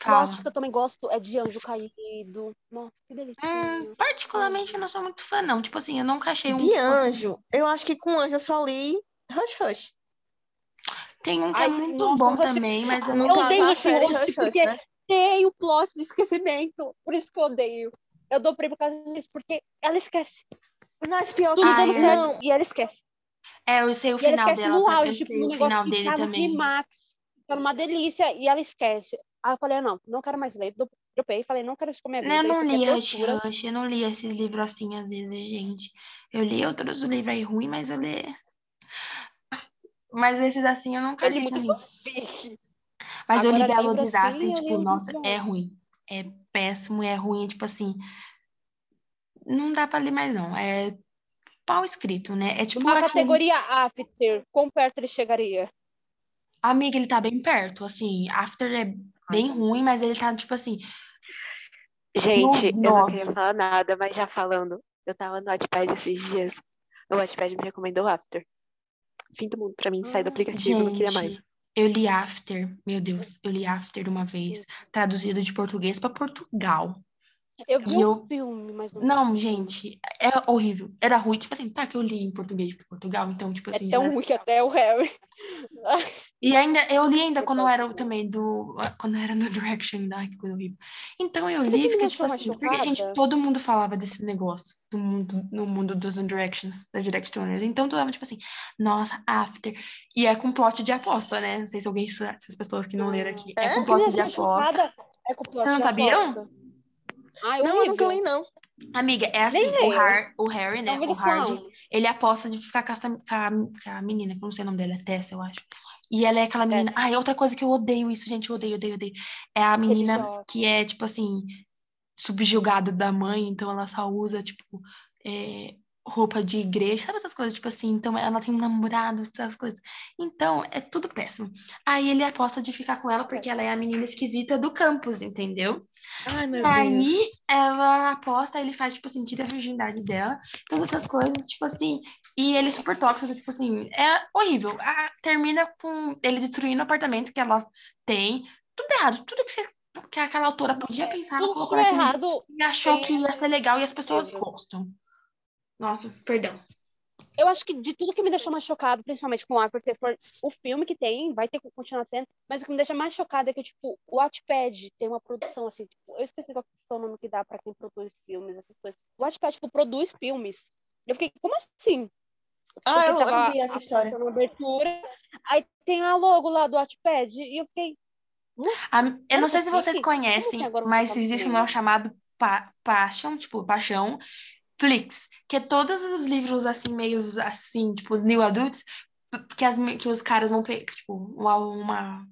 fala. Plot que eu também gosto é de Anjo Caído. Nossa, que Hum, delícia. particularmente, eu não sou muito fã, não. Tipo assim, eu nunca achei um. De anjo, eu acho que com anjo eu só li Hush Hush. Tem um que é Ai, muito nossa, bom Rush- também, mas eu não. Eu odeio Rush Hush Hush, porque né? tem o plot de esquecimento. Por isso que eu odeio. Eu dou prêmio por causa disso, porque ela esquece. Mas pior que Tudo dando é. certo. não. E ela esquece. É, eu sei o E ela final esquece dela. no tá- Eu auge, tipo, o negócio final que dele tá no também. climax. Tá numa delícia. E ela esquece. Aí eu falei, ah, não, não quero mais ler. Do- Dropei, falei, não quero isso com a minha vida. Eu não aqui li é Rush. Rush, eu não li esses livros assim, às vezes, gente. Eu li outros livros aí ruins, mas eu li. Mas esses assim eu nunca Eu li li muito. Mas eu li Agora, Belo livro Desastre e, assim, tipo, nossa, é ruim. É péssimo, é ruim, tipo assim. Não dá pra ler mais, não. É mal escrito, né? É tipo Uma aquele. categoria after, quão perto ele chegaria? Amiga, ele tá bem perto, assim. After é bem ruim, mas ele tá, tipo assim. Gente, No eu não queria falar nada, mas já falando, eu tava no Wattpad esses dias. O Wattpad me recomendou After. Fim do mundo pra mim, sair do Ah, aplicativo, não queria mais. Eu li After, meu Deus, eu li After uma vez, traduzido de português para Portugal. Eu vi um filme, mas não. Não, gente, é horrível. Era ruim, tipo assim, tá que eu li em português de Portugal, então, tipo É assim. tão já- ruim que até o Harry. E ainda, eu li ainda quando eu era também do. Quando era no Direction, ai, que coisa horrível. Então eu o li e fiquei tipo assim, porque, gente, todo mundo falava desse negócio do mundo, no mundo dos Directions, das Directioners. Então tu tava tipo assim, nossa, after. E é com plot de aposta, né? Não sei se alguém, se as pessoas que não leram aqui. É, É? com plot de mais aposta. é com plot Vocês não sabiam? aposta. Ai, Não, eu nunca horrível. li, não. Amiga, é assim, o. Har, o Harry, né? Não, O Hardy, falam. ele aposta de ficar com, essa, com, a, com a menina, que eu não sei o nome dela, é Tessa, eu acho. E ela é aquela menina. Tessa. Ai, outra coisa que eu odeio isso, gente, eu odeio, odeio, odeio. É a menina que é, tipo assim, subjugada da mãe, então ela só usa, tipo, é, roupa de igreja, sabe essas coisas, tipo assim, então ela tem um namorado, essas coisas. Então, é tudo péssimo. Aí ele aposta de ficar com ela porque ela é a menina esquisita do campus, entendeu? Ai, meu E Deus. aí ela aposta, ele faz, tipo assim, tira a virgindade dela, todas essas coisas, tipo assim, e ele é super tóxico, tipo assim, é horrível. Ah, termina com ele destruindo o apartamento que ela tem, tudo errado, tudo que, você, que aquela autora podia pensar, ela Tudo colocou é errado. e achou que ia ser legal e as pessoas gostam. Nossa, perdão. Eu acho que de tudo que me deixou mais chocado, principalmente com o After for o filme que tem, vai ter que continuar tendo, mas o que me deixa mais chocada é que, tipo, o Wattpad tem uma produção assim, tipo, eu esqueci qual é o nome que dá pra quem produz filmes, essas coisas. O Wattpad, tipo, produz filmes. Eu fiquei, como assim? Ah, Porque eu, tava eu vi essa história. passando a abertura, aí tem a logo lá do Wattpad, e eu fiquei, nossa, A- eu não sei se vocês? Como conhecem, assim agora você mas tá existe um chamado pa Passion, tipo, Paixão, Flix, que é todos os livros assim, meio assim, tipo, os new adults, que, as, que os caras vão pegar, tipo, uma, uma,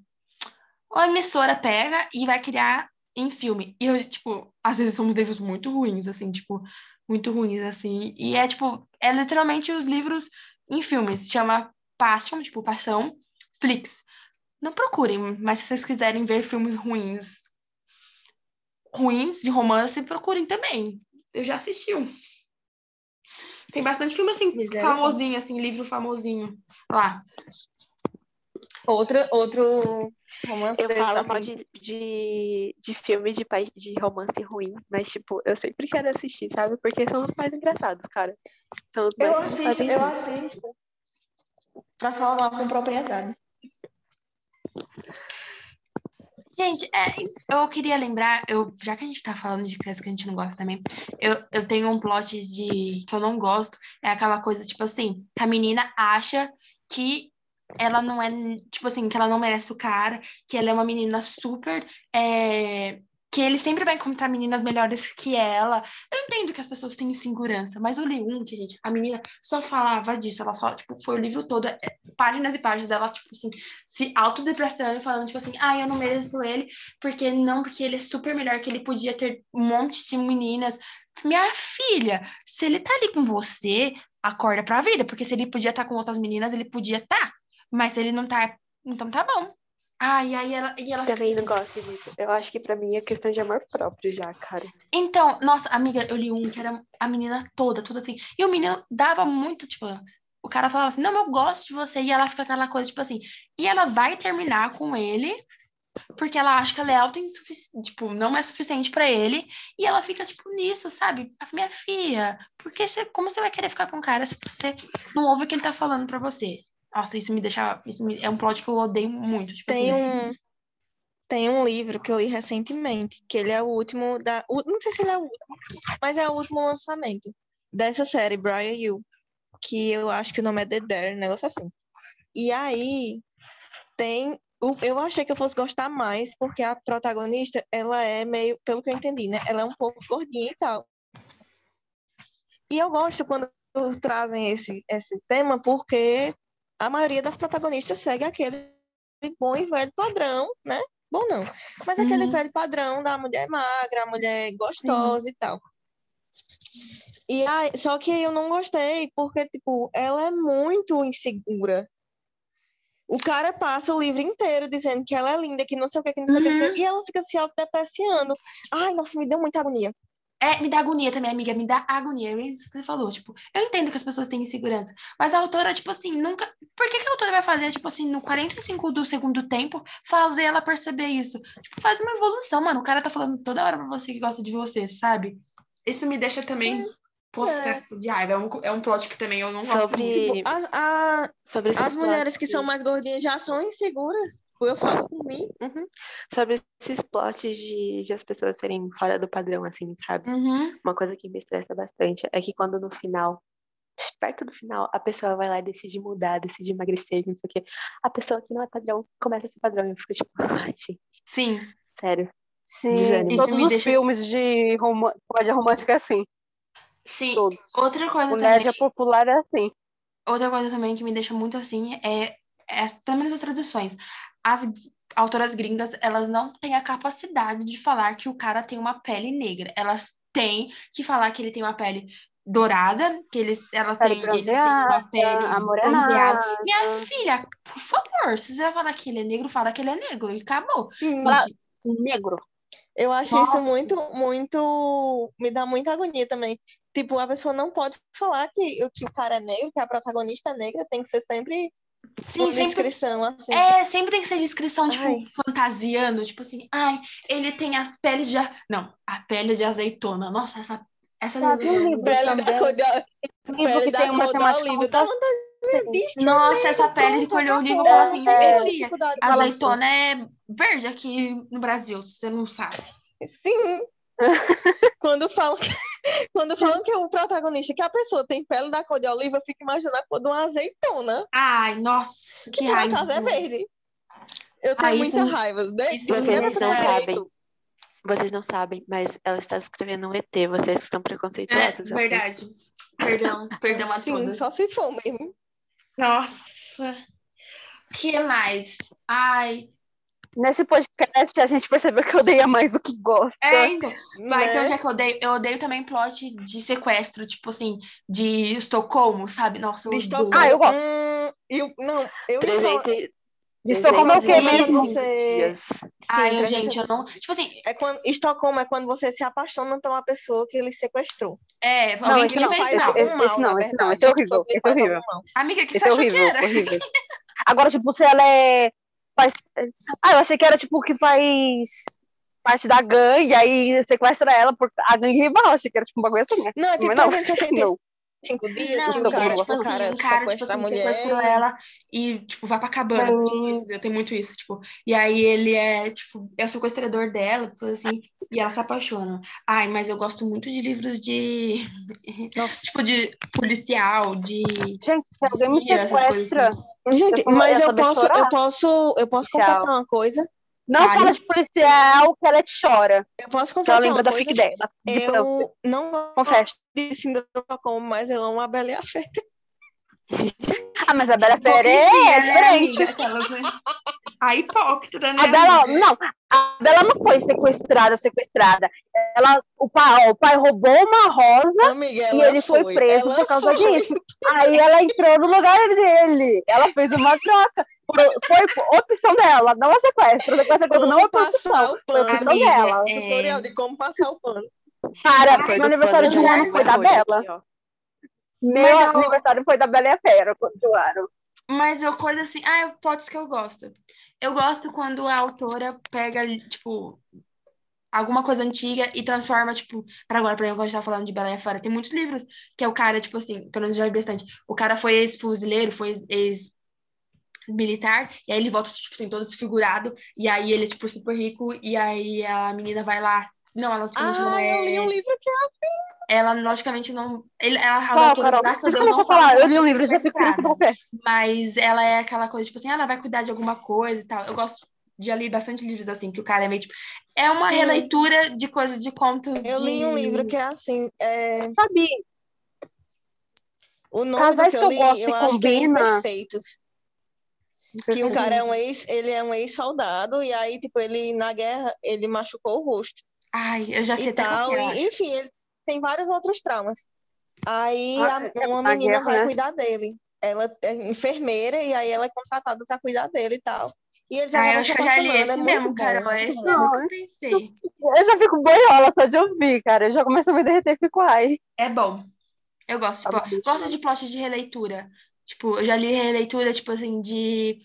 uma emissora pega e vai criar em filme. E eu, tipo, às vezes são livros muito ruins, assim, tipo, muito ruins, assim. E é, tipo, é literalmente os livros em filmes. Chama Passion, tipo, Paixão, Flix. Não procurem, mas se vocês quiserem ver filmes ruins, ruins de romance, procurem também. Eu já assisti um. Tem bastante filme assim, Misericórdia. famosinho, assim, livro famosinho lá. Outro, outro romance Eu falo assim, de, de, de filme de, pai- de romance ruim, mas, tipo, eu sempre quero assistir, sabe? Porque são os mais engraçados, cara. São os mais Eu assisto, eu assisto. Pra falar mal com propriedade. Gente, é, eu queria lembrar, eu, já que a gente tá falando de coisas que a gente não gosta também, eu, eu tenho um plot de que eu não gosto, é aquela coisa, tipo assim, que a menina acha que ela não é, tipo assim, que ela não merece o cara, que ela é uma menina super, é, que ele sempre vai encontrar meninas melhores que ela. Eu entendo que as pessoas têm insegurança, mas eu li um que, gente, a menina só falava disso, ela só, tipo, foi o livro todo, é, páginas e páginas dela, tipo assim, se autodepressando, falando, tipo assim, ah, eu não mereço ele, porque não, porque ele é super melhor, que ele podia ter um monte de meninas. Minha filha, se ele tá ali com você, acorda pra vida, porque se ele podia estar com outras meninas, ele podia estar. Mas se ele não tá, então tá bom. Ah, e aí ela. E ela Também não gosto disso. Eu acho que pra mim é questão de amor próprio já, cara. Então, nossa, amiga, eu li um que era a menina toda, toda assim. E o menino dava muito, tipo, o cara falava assim, não, eu gosto de você. E ela fica aquela coisa, tipo assim. E ela vai terminar com ele, porque ela acha que ela é alta tipo, não é suficiente pra ele. E ela fica, tipo, nisso, sabe? Minha filha, porque você, como você vai querer ficar com um cara se você não ouve o que ele tá falando pra você? Nossa, isso me deixa. Isso me- é um plot que eu odeio muito. Tipo Tem assim. um, tem um livro que eu li recentemente, que ele é o último da. o- Não sei se ele é o último, mas é o último lançamento dessa série, Brian You, que eu acho que o nome é The Dare, um negócio assim. E aí tem. Eu achei que eu fosse gostar mais, porque a protagonista, ela é meio, pelo que eu entendi, né? Ela é um pouco gordinha e tal. E eu gosto quando trazem esse, esse tema, porque a maioria das protagonistas segue aquele bom e velho padrão, né? Bom não, mas aquele Uhum. velho padrão da mulher magra, a mulher gostosa e tal. E aí, só que eu não gostei, porque, tipo, ela é muito insegura. O cara passa o livro inteiro dizendo que ela é linda, que não sei o que, que não sei o que, não sei o que, e ela fica se autodepreciando. Ai, nossa, me deu muita agonia. É, me dá agonia também, amiga, me dá agonia. É isso que você falou, tipo, eu entendo que as pessoas têm insegurança, mas a autora, tipo assim, nunca. Por que, que a autora vai fazer, tipo assim, no 45 do segundo tempo, fazer ela perceber isso? Tipo, faz uma evolução, mano. O cara tá falando toda hora pra você que gosta de você, sabe? Isso me deixa também possesso de raiva. É um, é um plot que também eu não gosto Sobre- muito. Tipo, a- a- Sobre as mulheres que são mais gordinhas já são inseguras. Eu falo por mim. Uhum. Sobre esses plots de, de as pessoas serem fora do padrão, assim, sabe? Uhum. Uma coisa que me estressa bastante é que quando no final, perto do final, a pessoa vai lá e decide mudar, decide emagrecer, não sei o quê. A pessoa que não é padrão começa a ser padrão e eu fico tipo, ai, gente, Sim. sério. Sim, Desânimo. todos os deixa- filmes de rom- comédia romântica é assim. Sim. Todos. Outra coisa Comédia também. popular é assim. Outra coisa também que me deixa muito assim é, é também nas traduções. As autoras gringas, elas não têm a capacidade de falar que o cara tem uma pele negra. Elas têm que falar que ele tem uma pele dourada, que ele, ela Pele tem, ele tem uma pele bronzeada. Minha filha, por favor, se você vai falar que ele é negro, fala que ele é negro e acabou. Sim. Negro. Eu acho Nossa. isso muito, muito. Me dá muita agonia também. Tipo, a pessoa não pode falar que, que o cara é negro, que a protagonista é negra, tem que ser sempre Sim, sempre descrição, assim. É, sempre tem que ser descrição, tipo, Ai. fantasiando, tipo assim, ai, ele tem as peles de. a- Não, a pele de azeitona. Nossa, essa. Essa Sabe um livro Pele da cor da, Livro que tem uma temática Nossa, negro, essa pele de pronto, cor de oliva, eu acabou. falo assim, É, filha, isso. azeitona é verde aqui no Brasil, você não sabe. Sim. Quando falam que, quando falam que o protagonista, que a pessoa tem pele da cor de oliva, eu fico imaginando a cor de uma azeitona, Ai, nossa, que que por raiva. acaso é verde. Eu tenho Ah, muita raiva. De, vocês não sabem. direito. Vocês não sabem, mas ela está escrevendo um ET, vocês estão É, preconceituosos. ok? verdade. Perdão, perdão a Sim, todas. só se for mesmo. Nossa. que mais? Ai, Nesse podcast a gente percebeu que odeia mais do que gosta. é, então. Né? então onde é que eu odeio? Eu odeio também plot de sequestro, tipo assim, de Estocolmo, sabe? Nossa, eu De odeio. Estocolmo. Ah, eu gosto. Hum, eu, não, eu ia falar- 300 De Estocolmo é o quê 365 mesmo? Você-. Ai, Sim, eu, 300 gente, eu não. Tipo assim, É quando, Estocolmo é quando você se apaixona pela pessoa que ele sequestrou. é, Não, alguém esse que não, fez esse- mal. esse- mal, esse não, esse não, esse é horrível, esse é horrível. Amiga, que Esse você é achou que horrível, era? horrível. Agora, tipo, se ela é. Faz... Ah, eu achei que era tipo que faz parte da gangue, aí sequestra ela por a gangue rival. Achei que era tipo um bagulho assim, né? Não, é tipo não, 365 não. dias Não, que amiga, o cara, tipo assim, cara um cara, tipo sequestra a assim, mulher. sequestrou ela e, tipo, vai pra cabana. Tipo entendeu? Tem muito isso, tipo. E aí ele é, tipo, é o sequestrador dela, tudo assim, e ela se apaixona. Ai, mas eu gosto muito de livros de, tipo, de policial, de... Gente, se alguém me sequestra, Gente, Eu sou- mas eu de posso, eu posso, eu posso Policial. confessar uma coisa. não Fale. fala de policial que ela te chora. Eu posso Que ela confessar lembra da fic dela. de. Eu não gosto Confesso. de síndrome de Estocolmo, mas eu amo a Bela e a Fera. Ah, mas a Bela Fera é né, diferente. amiga? Aquelas, né? A hipócrita, né? A Bela, não, a Bela não foi sequestrada, sequestrada. Ela, o pai, ó, o pai roubou uma rosa Amiga, e ele foi, preso ela por causa foi. disso. Aí ela entrou no lugar dele. Ela fez uma troca. Foi opção dela, não a sequestro. O sequestro não é Como opção. passar o Foi pano. opção Amiga, dela. é- Tutorial de como passar o pano. Cara, Cor meu aniversário de um ano é foi da Bela. aqui. Meu eu- aniversário foi da Bela e a Fera do ano. Mas eu coisa assim, ah, plots que eu gosto. Eu gosto quando a autora pega, tipo, alguma coisa antiga e transforma, tipo, para agora, por exemplo, a gente tá falando de Bela e a Fera, tem muitos livros que é o cara, tipo assim, pelo menos já vi bastante, o cara foi ex-fuzileiro, foi ex- ex-militar, e aí ele volta, tipo assim, todo desfigurado, e aí ele é, tipo, super rico, e aí a menina vai lá. Não, ela logicamente não Ah, eu li é. um livro que Ela, logicamente, não. Ele, ela, a Qual, autora, Carol? graças a Deus, não falar, fala que eu li um livro, já com qualquer. mas ela é aquela coisa, tipo assim, ah, ela vai cuidar de alguma coisa e tal. Eu gosto de ler bastante livros assim, que o cara é meio tipo. É uma Sim. releitura de coisas de contos eu de. li um livro que é assim. é, Sabe, O nome do Casais que que eu eu li, gosto eu e acho que é combina. Imperfeitos. Que o cara é um ex, ele é um ex-soldado e aí, tipo, ele na guerra, ele machucou o rosto Ai, eu já sei e até é, E, acho. enfim, ele tem vários outros traumas. Aí Ah, a- é uma na menina guerra, vai né? cuidar dele. Ela é enfermeira e aí ela é contratada para cuidar dele e tal. E eles Ah, eu acho que eu já li apaixonando, esse é mesmo, bom. É muito esse Não, eu pensei. Eu já fico boiola só de ouvir, cara. Eu já começo a me derreter e fico, ai. É bom. Eu gosto de Tá bom, Gosto de plot de releitura. Tipo, eu já li releitura, tipo assim, de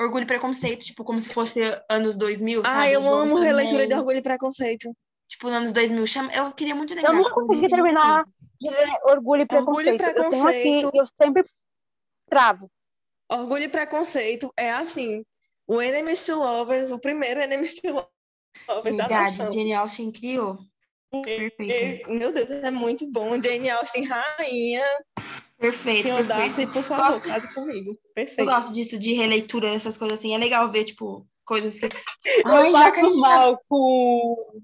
Orgulho e Preconceito, tipo, como se fosse anos 2000, Ah, sabe? eu É bom amo releitura de também. Orgulho e Preconceito. Tipo, nos anos 2000. Chama... Eu queria muito Eu lembrar. nunca eu li consegui tem muito terminar tempo. de ler Orgulho e Orgulho e Preconceito. Eu tenho aqui, Preconceito. eu sempre travo. Orgulho e Preconceito é assim, o Enemies to Lovers, o primeiro Enemies to Lovers da Verdade, nação. Jane Austen criou. Perfeito. E, meu Deus, é muito bom. Jane Austen, rainha. Perfeito, Darcy, perfeito. por favor, Gosto- case comigo. Eu Perfeito. gosto disso, de releitura, dessas coisas assim. É legal ver, tipo, coisas que. Eu Ai, já que gente tá mal com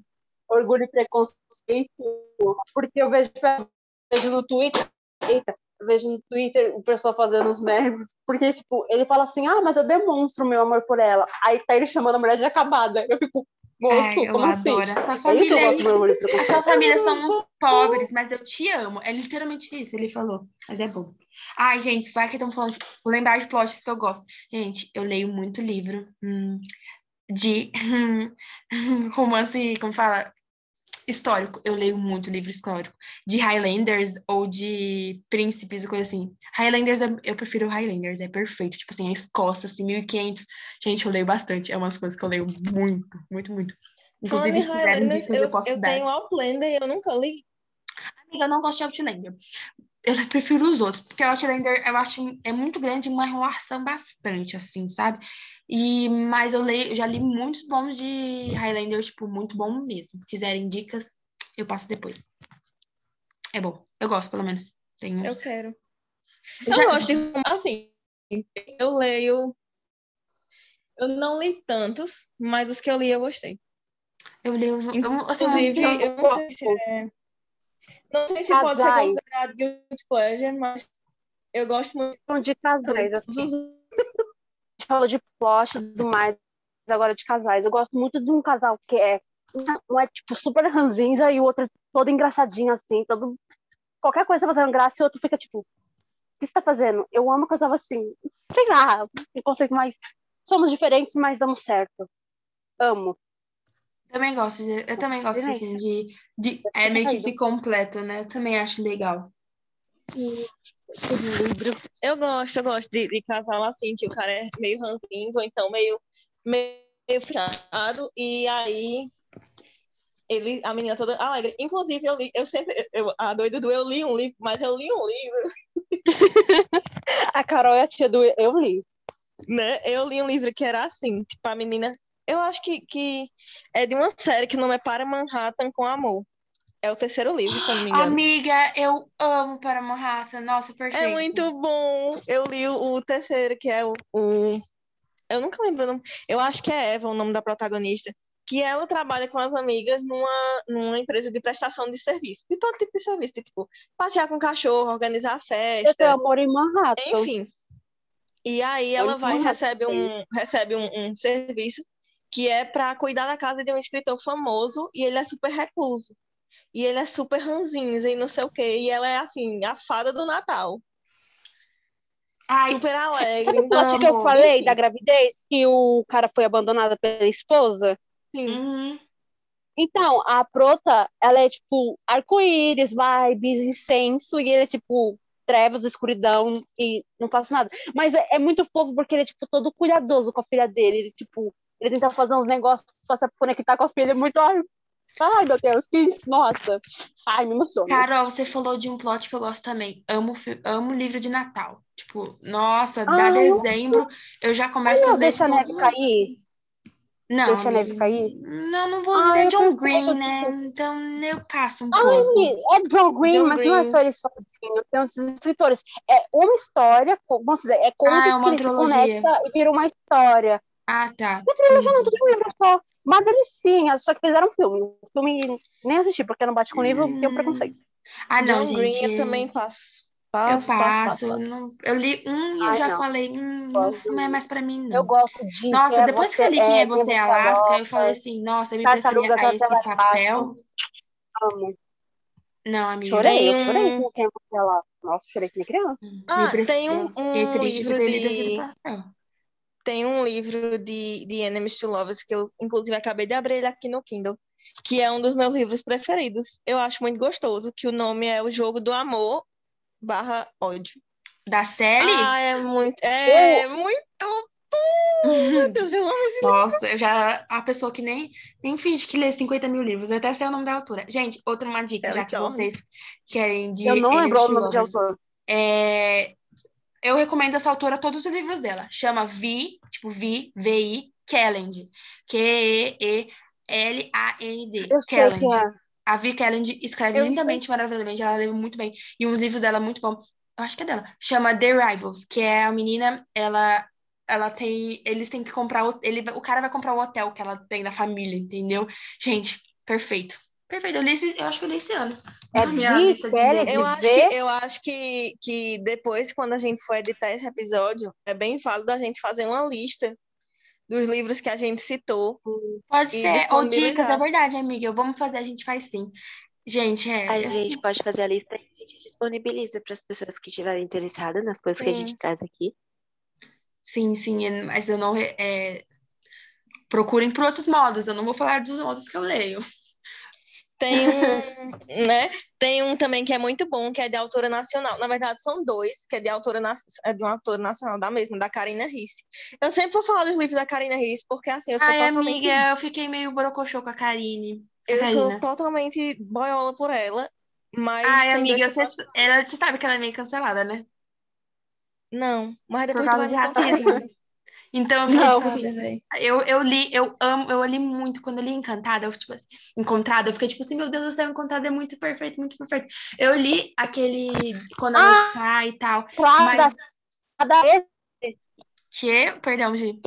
Orgulho e Preconceito, porque eu vejo, vejo no Twitter, eita, eu vejo no Twitter o pessoal fazendo os memes, porque, tipo, ele fala assim, ah, mas eu demonstro meu amor por ela. Aí tá ele chamando a mulher de acabada. Eu fico, moço, Ai, eu como assim? adoro. A sua família eu é isso. A sua família são uns pobres, mas eu te amo. É literalmente isso, ele falou. Mas é bom. Ai, gente, vai que estão falando. Vou lembrar de plots que eu gosto. Gente, eu leio muito livro hum, de romance, como fala? Histórico. Eu leio muito livro histórico. De Highlanders ou de príncipes e coisa assim. Highlanders, eu prefiro Highlanders, é perfeito. Tipo assim, a Escócia, assim, 1500. Gente, eu leio bastante. É umas coisas que eu leio muito, muito, muito. Inclusive, se quiserem dicas, eu, eu posso eu dar. tenho Outlander e eu nunca li. Amiga, eu não gosto de Outlander. Eu prefiro os outros, porque Outlander eu acho é muito grande e uma enrolação bastante, assim, sabe? E, mas eu, leio, eu já li muitos bons de Highlander, tipo, muito bom mesmo. Se quiserem dicas, eu passo depois. É bom. Eu gosto, pelo menos. Tem uns. Eu quero. Já- Eu gosto de assim. Eu leio. Eu não li tantos, mas os que eu li eu gostei. Eu leio. os- Eu, assim, Inclusive, eu- eu não sei se é. Não sei se pode ser considerado guilty pleasure, mas eu gosto muito de de casais, assim. Falou de plot e tudo mais, agora de casais. Eu gosto muito de um casal que é um é tipo super ranzinza e o outro é todo engraçadinho assim, todo qualquer coisa fazendo graça e o outro fica tipo, o que você tá fazendo? Eu amo casal assim. Sei lá, um conceito mais somos diferentes, mas damos certo. Amo. também gosto de, eu também gosto assim, de, de. É meio que se completa, né? Eu também acho legal. Esse livro. Eu gosto, eu gosto de, de casal assim, que o cara é meio ranzinho, ou então meio, meio, meio fechado, e aí ele, a menina toda alegre. Inclusive, eu li, eu sempre, eu, a doida do eu li um livro, mas eu li um livro, A Carol é a tia do eu li. né? Eu li um livro que era assim, tipo, a menina. Eu acho que, que é de uma série que o nome é Para Manhattan com Amor. É o terceiro livro, se eu não me engano. Amiga, eu amo para Manhattan. Nossa, É perfeito. muito bom. Eu li o, terceiro, que é o, o- Eu nunca lembro o nome. Eu acho que é Eva o nome da protagonista. Que ela trabalha com as amigas numa, numa empresa de prestação de serviço. De todo tipo de serviço. Tipo, passear com cachorro, organizar Eu tenho festa, amor em Manhattan. enfim. E aí ela vai e recebe um, recebe um, um serviço que é para cuidar da casa de um escritor famoso e ele é super recluso. E ele é super ranzinza e não sei o quê. E ela é assim, a fada do Natal. Ai, Super Sabe alegre. o plot que eu falei Enfim. da gravidez? Que o cara foi abandonado pela esposa? Sim. uhum. Então, a prota, ela é tipo arco-íris, vibes, incenso, e ele é tipo trevas, escuridão e não faz nada. Mas é, é muito fofo porque ele é tipo todo cuidadoso com a filha dele. Ele tipo, ele tenta fazer uns negócios pra se conectar com a filha. É muito. Ai, meu Deus, que nossa. Ai, me emociona. Carol, você falou de um plot que eu gosto também. Amo, amo livro de Natal. Tipo, nossa, dá Ai, eu- dezembro, eu já começo a não ler deixa a neve cair? Não, Deixa a neve cair? Não, não vou ler eu John Green, né? Então eu passo um Ai, pouco. é John Green, John mas não é Green. só ele sozinho, tem outros escritores. É uma história, vamos dizer, é contos Ah, é que ele se conecta e vira uma história. Ah, tá. Não trilogia não, tudo um livro só. Uma delicinha, só que fizeram um filme. O filme nem assisti, porque não bate com o livro, tem um preconceito. Ah, não, John Green gente. eu também passo. Eu Passo, passo, passo. passo, passo. não- eu li um e eu Ai, já não. falei, hum, não, é mais pra mim, Eu não. gosto de Nossa, é depois que Você eu li Quem é É, Você, Você Alaska, eu falei assim, nossa, eu me Tartarugas a esse papel. Amo. Não, amiga. Chorei, eu chorei com quem você é lá. Nossa, chorei que nem criança. Ah, tem um, eu um triste por livro ter lido aquele de. Tem um livro de, de Enemies to Lovers que eu, inclusive, acabei de abrir ele aqui no Kindle, que é um dos meus livros preferidos. Eu acho muito gostoso, que o nome é O Jogo do Amor barra ódio. Da série? Ah, é muito, é muito bom! Meu Deus, eu amo esse livro. Nossa, eu já. A pessoa que nem, nem finge que lê 50 mil livros, eu até sei o nome da autora. Gente, outra uma dica, É já que vocês querem de Eu não lembro o nome de Lovers. autor. É, eu recomendo essa autora todos os livros dela. Chama Vi, tipo Vi, V-I, Kelland. Q-E-E-L-A-N-D. Sei Kelland. é. A Vi Kelland escreve Eu lindamente, maravilhosamente, ela lê muito bem. E uns livros dela muito bom. Eu acho que é dela. Chama The Rivals, que é a menina, ela ela tem, eles têm que comprar o, ele, o cara vai comprar o hotel que ela tem da família, entendeu? Gente, perfeito. Perfeito. Eu li esse, eu acho que eu li esse ano. É minha lista de. Eu acho, que, eu acho que, que depois, quando a gente for editar esse episódio, é bem válido a gente fazer uma lista dos livros que a gente citou. Pode ser, ou dicas, é verdade, amiga. Vamos fazer, a gente faz sim. Gente, é. A gente pode fazer a lista e a gente disponibiliza para as pessoas que estiverem interessadas nas coisas que a Sim. gente traz aqui. Sim, sim, é- mas eu não. É... Procurem por outros modos, eu não vou falar dos modos que eu leio. Tem um, né? Tem um também que é muito bom, que é de autora nacional. Na verdade, são dois, que é de autora na- é de uma autora nacional da mesma, da Karina Risse. Eu sempre vou falar dos livros da Karina Risse, porque assim, eu sou Ai, totalmente, amiga, eu fiquei meio borocochô com a Karine. eu Karina. sou totalmente boiola por ela, mas Ai, amiga, você, ela, você sabe que ela é meio cancelada, né? Não, mas Por depois tu causa vai de racismo. Então, eu fiquei, Não. eu, eu li, eu amo, eu li muito. Quando eu li Encantada, eu, tipo assim, Encontrada, eu fiquei tipo assim, meu Deus do céu, Encontrada é muito perfeito, muito perfeito. Eu li aquele Quando a Ah! Cai e tal, Prada, mas Prada que, perdão, Gi.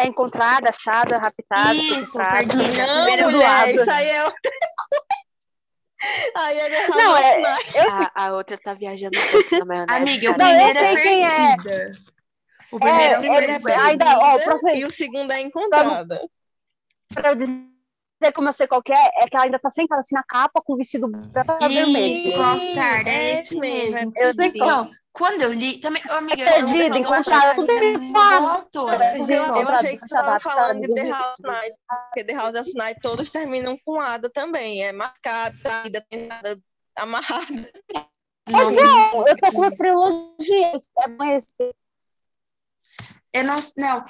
é encontrada, achada, raptada, Isso, perdida. Não, Primeiro mulher, doado. isso aí é outra Aí é The Não, é- Night. A, a outra tá viajando um pouco na maionese. Amiga. Não, eu primeiro é é. perdida. O primeiro é, É, o primeiro é é ainda, ó, você- e o segundo é encontrada. Pra eu dizer como eu sei qual que é, é que ela ainda tá sentada assim na capa com o vestido branco vermelho. Isso, All-Star, é é esse mesmo. mesmo. é Eu sei quando eu li, também, ô, amiga, eu Perdida, eu encontrada, tudo é eu, eu achei que você estava encontrada, falando de The. House of Night, porque The House of Night todos terminam com Ada também. É marcada, traída, tentada, amarrada. Não, Não, eu tô com uma trilogia. É esse. Eu não, não,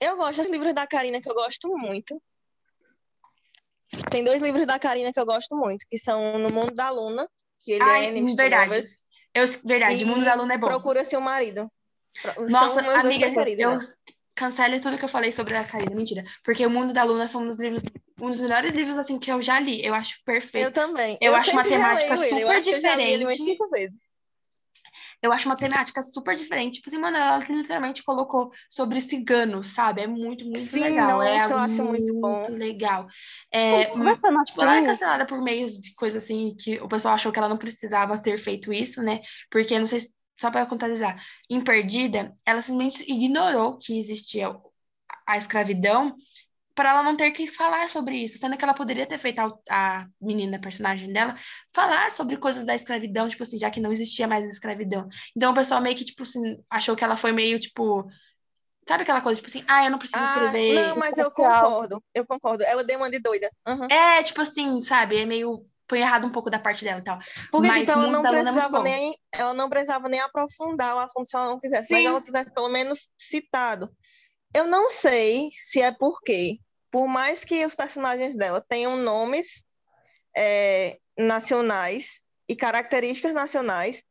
Eu gosto dos livros da Karina que eu gosto muito. Tem dois livros da Karina que eu gosto muito, que são No Mundo da Luna, que ele Ai, é Enemies verdade. Lovers, eu, verdade, o mundo da Luna é bom. Procura Seu Marido. Nossa, amiga, preferidos, eu né? tudo que eu falei sobre a Karina, mentira. Porque o Mundo da Luna são um dos livros, um dos melhores livros assim que eu já li. Eu acho Eu perfeito. também. Eu acho uma sempre temática releio ele. Eu super acho que eu já li ele umas diferente. cinco vezes. Eu acho uma temática super diferente. Tipo assim, mano, ela literalmente colocou sobre ciganos, sabe? É muito, muito Sim, legal. é nossa, eu acho muito bom. legal. É, Conversando Tipo, ela é assim, cancelada por meios de coisa assim que o pessoal achou que ela não precisava ter feito isso, né? Porque, não sei, se- só para contabilizar, em Perdida, ela simplesmente ignorou que existia a escravidão para ela não ter que falar sobre isso, sendo que ela poderia ter feito a, a menina, a personagem dela, falar sobre coisas da escravidão, tipo assim, já que não existia mais a escravidão. Então o pessoal meio que, tipo assim, achou que ela foi meio, tipo. Sabe aquela coisa, tipo assim, ah, eu não preciso Ah, escrever. não, mas eu concordo. Eu concordo. Ela deu uma de doida. Aham. É, tipo assim, sabe? É meio. Foi errado um pouco da parte dela e tal. Porque, Mas tipo, ela não é precisava bom. nem, ela não precisava nem aprofundar o assunto se ela não quisesse, mas Sim. ela tivesse pelo menos citado. Eu não sei se é porque, por mais que os personagens dela tenham nomes é, nacionais e características nacionais,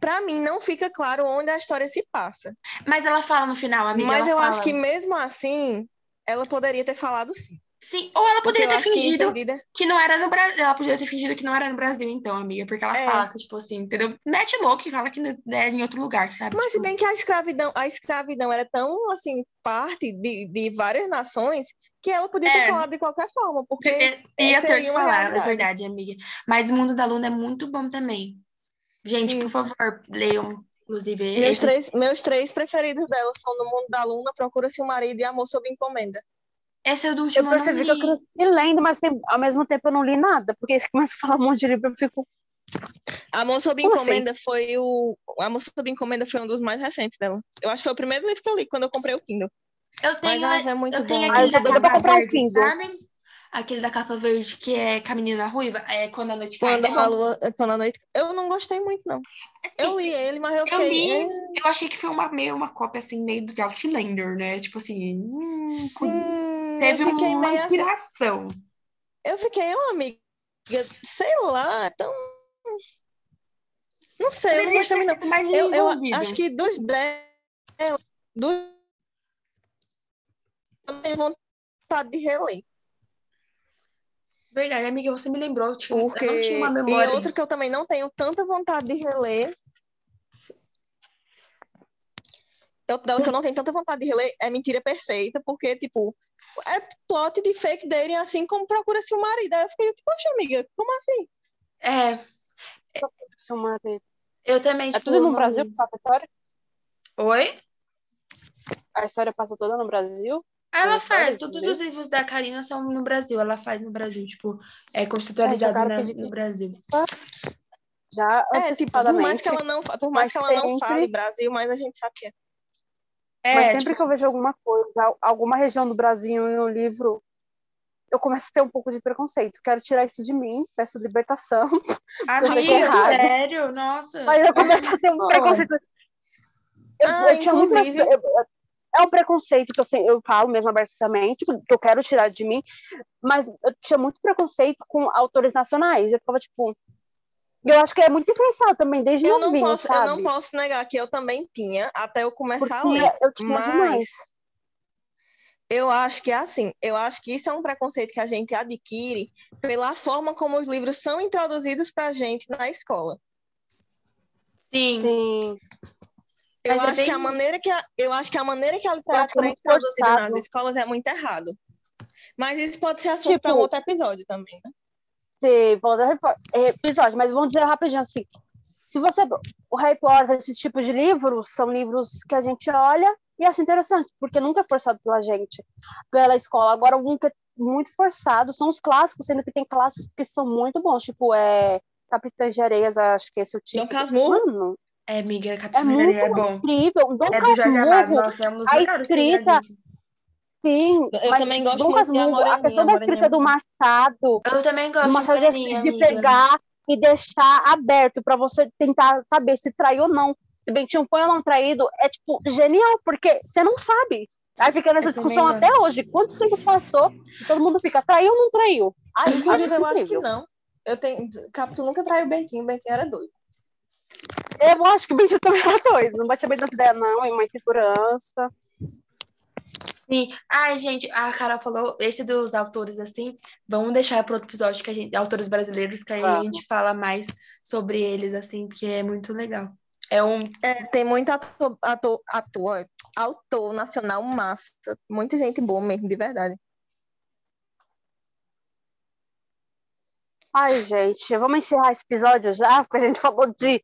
para mim não fica claro onde a história se passa. Mas ela fala no final, amiga. mas eu fala. acho que mesmo assim, ela poderia ter falado sim. Sim, ou ela poderia ter que fingido Perdida que não era no Brasil. Ela podia ter fingido que não era no Brasil, então, amiga. Porque ela É. fala que, tipo assim, entendeu? Mete louco e fala que é em outro lugar, sabe? Mas se Tipo, bem que a escravidão, a escravidão era tão assim parte de, de várias nações que ela podia ter É. falado de qualquer forma, porque é- ia ter seria que uma falar, é verdade, amiga. Mas o Mundo da Luna é muito bom também. Gente, Sim. por favor, leiam, inclusive. meus esse- três, meus três preferidos dela são No Mundo da Luna, Procura-se um Marido e Amor sob Encomenda. Esse é o do Eu último, eu não percebi que eu cresci lendo, mas tem- ao mesmo tempo eu não li nada, porque se começa a falar um monte de livro, eu fico. Amor sob assim? encomenda foi o. o Amor sob encomenda foi um dos mais recentes dela. Eu acho que foi o primeiro livro que eu li quando eu comprei o Kindle. Eu Mas tenho, ai, é muito eu tenho bom. Ah, eu aquele tô da doida pra capa comprar verde, Kindle. sabe? Aquele da capa verde que é com a menina ruiva, é quando a noite cai. Quando É a lua. Quando a noite. Eu não gostei muito, não. Eu li ele, mas eu Eu fiquei. li, "É, eu achei que foi uma, meio uma cópia assim, meio do Outlander, né? Tipo assim, hum, Sim, teve uma assim. inspiração. Eu fiquei, ô amiga, sei lá, tão. Não sei, eu não gostei muito, não. Eu, eu acho que dos 10, dos. Eu tenho vontade de reler. Verdade, amiga, você me lembrou. Eu, tinha, Porque... eu não tinha uma E memória. outro que eu também não tenho tanta vontade de reler. Dela que eu não tenho tanta vontade de reler é Mentira Perfeita, porque, tipo, é plot de fake dating, assim como procura-se o marido. Aí eu fiquei, tipo, poxa, amiga, como assim? É, Seu marido. eu também, É tipo, tudo no Brasil que passa a história? Oi? A história passa toda no Brasil? Ela faz, todos os livros da Karina são no Brasil, ela faz no Brasil, tipo, é quero na- no Brasil. Já É, tipo, por mais que ela não, por mais que ela não sempre- fale Brasil, mas a gente sabe que é. É, Mas sempre tipo, que eu vejo alguma coisa, al- alguma região do Brasil em um livro, eu começo a ter um pouco de preconceito. Quero tirar isso de mim, peço libertação. amiga, que é sério, nossa. Mas eu começo a ter um preconceito. Eu, Ah, eu tinha muito. inclusive- eu- eu- é um preconceito que eu, eu falo mesmo abertamente, que eu quero tirar de mim, mas eu tinha muito preconceito com autores nacionais. Eu ficava tipo. Eu acho que é muito influenciado também, desde Eu não, novinho, posso, eu sabe? não posso negar que eu também tinha, até eu começar a Porque ler. eu tinha Mas demais. eu acho que é assim, eu acho que isso é um preconceito que a gente adquire pela forma como os livros são introduzidos pra gente na escola. Sim, Sim. Eu Mas é acho que a bem- maneira que a, eu acho que a maneira que a é literatura é introduzida nas escolas é muito errado. Mas isso pode ser assunto para Tipo, outro episódio também, né? Sim, dar repo- episódio, mas vamos dizer rapidinho assim. Se você. O Harry Potter, esses tipos de livros, são livros que a gente olha e acha interessante, porque nunca é forçado pela gente, pela escola. Agora, um que é muito forçado são os clássicos, sendo que tem clássicos que são muito bons, tipo, é. Capitães de Areias, acho que esse é o tipo. Dom Casmurro. Mano, é, amiga, é Capitães é bom. incrível. Dom É do Jorge Amado, nossa, é a li, escrita- sim. Eu mas também gosto Dom muito de Casmurro, a questão da escrita do Machado, Eu também gosto de de uma coisa Moreninha, de amiga. pegar e deixar aberto para você tentar saber se traiu ou não. Se Bentinho foi ou não traído, é tipo genial, porque você não sabe. Aí fica nessa Eu discussão até hoje. Quanto tempo passou e todo mundo fica, traiu ou não traiu? Ai, Inclusive, eu acho que não. Eu tenho. Capitu nunca traiu o Bentinho, o Bentinho era doido. Eu acho que o Bentinho também era doido. Não bate bem das ideias, não, e mais segurança. Sim. Ai, gente, a Carol falou, esse dos autores, assim, vamos deixar para outro episódio que a gente, autores brasileiros, que aí a Vamos. gente fala mais sobre eles, assim, porque é muito legal. É um. É, tem muito ator, ator, ator, autor nacional massa. Muita gente boa mesmo, de verdade. Ai, gente, vamos encerrar esse episódio já, porque a gente falou de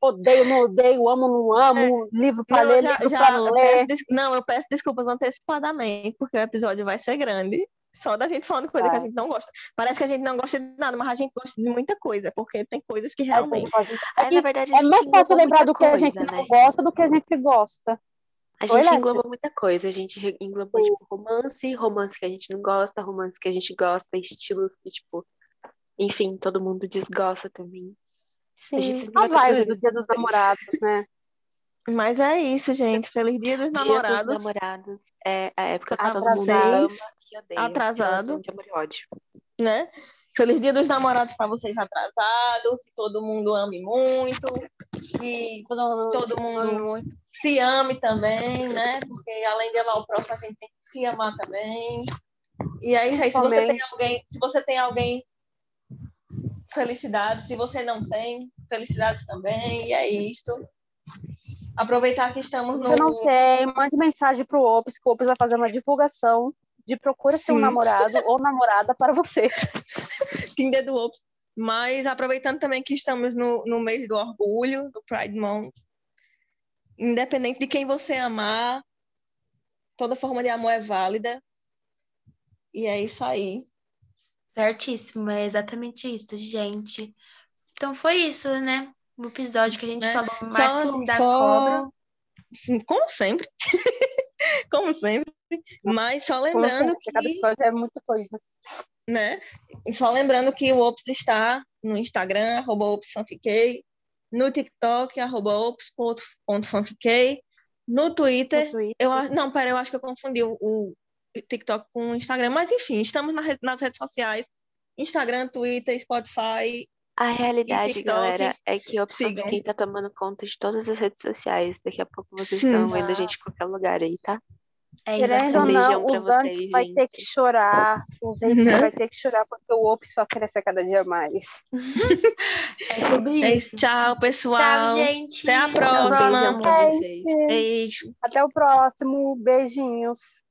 odeio, não odeio, amo, não amo, livro para Não, ler, já- livro para ler. peço não, eu peço desculpas antecipadamente, porque o episódio vai ser grande. Só da gente falando coisa que a Vai. gente não gosta. Parece que a gente não gosta de nada, mas a gente gosta de muita coisa, porque tem coisas que realmente. Aí, na verdade, a É mais fácil engloba lembrar do que a coisa, gente né? não gosta do que a gente gosta. A gente Leti? engloba muita coisa. A gente englobou, tipo, romance, romance que a gente não gosta, romance que a gente gosta, estilos que, tipo, enfim, todo mundo desgosta também. A gente Sim. A vibe do Dia dos Namorados, né? Mas é isso, gente. Feliz Dia dos Dia Namorados. dos namorados é a época que todo mundo vocês, ama e odeia. atrasado. De amor e ódio. né? Feliz Dia dos Namorados para vocês atrasados, que todo mundo ame muito, que todo mundo se ame também, né? Porque além de amar o próximo, a gente tem que se amar também. E é aí, se você tem alguém, se você tem alguém, felicidades. Se você não tem, felicidades também. E é isto. Aproveitar que estamos Se no. você não tem, mande mensagem pro Ops, que o Ops vai fazer uma divulgação de procura Sim. namorado ou namorada para você. Tinder do Ops. Mas aproveitando também que estamos no, no mês do orgulho, do Pride Month, independente de quem você amar, toda forma de amor é válida. E é isso aí. Certíssimo, é exatamente isso, gente. Então foi isso, né? O episódio que a gente Né? falou mais Só, da só- cobra. Sim, como sempre. como sempre. Mas só lembrando sempre, Cada que, episódio é muita coisa. né? E Só lembrando que o Ops está no Instagram, arroba opsfanfiquei, no TikTok, arroba ops.fanfiquei, no Twitter, No Twitter. eu não, pera, eu acho que eu confundi o TikTok com o Instagram, mas enfim, estamos na re- nas redes sociais, Instagram, Twitter, Spotify, A realidade, TikTok, galera, é que o sigam. quem tá tomando conta de todas as redes sociais. Daqui a pouco vocês Sim. estão vendo a gente em qualquer lugar aí, tá? É Querendo ou não, Dantes vocês, vai gente. ter que chorar, os Zayton Né? vai ter que chorar porque o Op só cresce a cada dia mais. É sobre é isso. Tchau, pessoal. Tchau, gente. Até a próxima. Beijo. Até o próximo, beijinhos.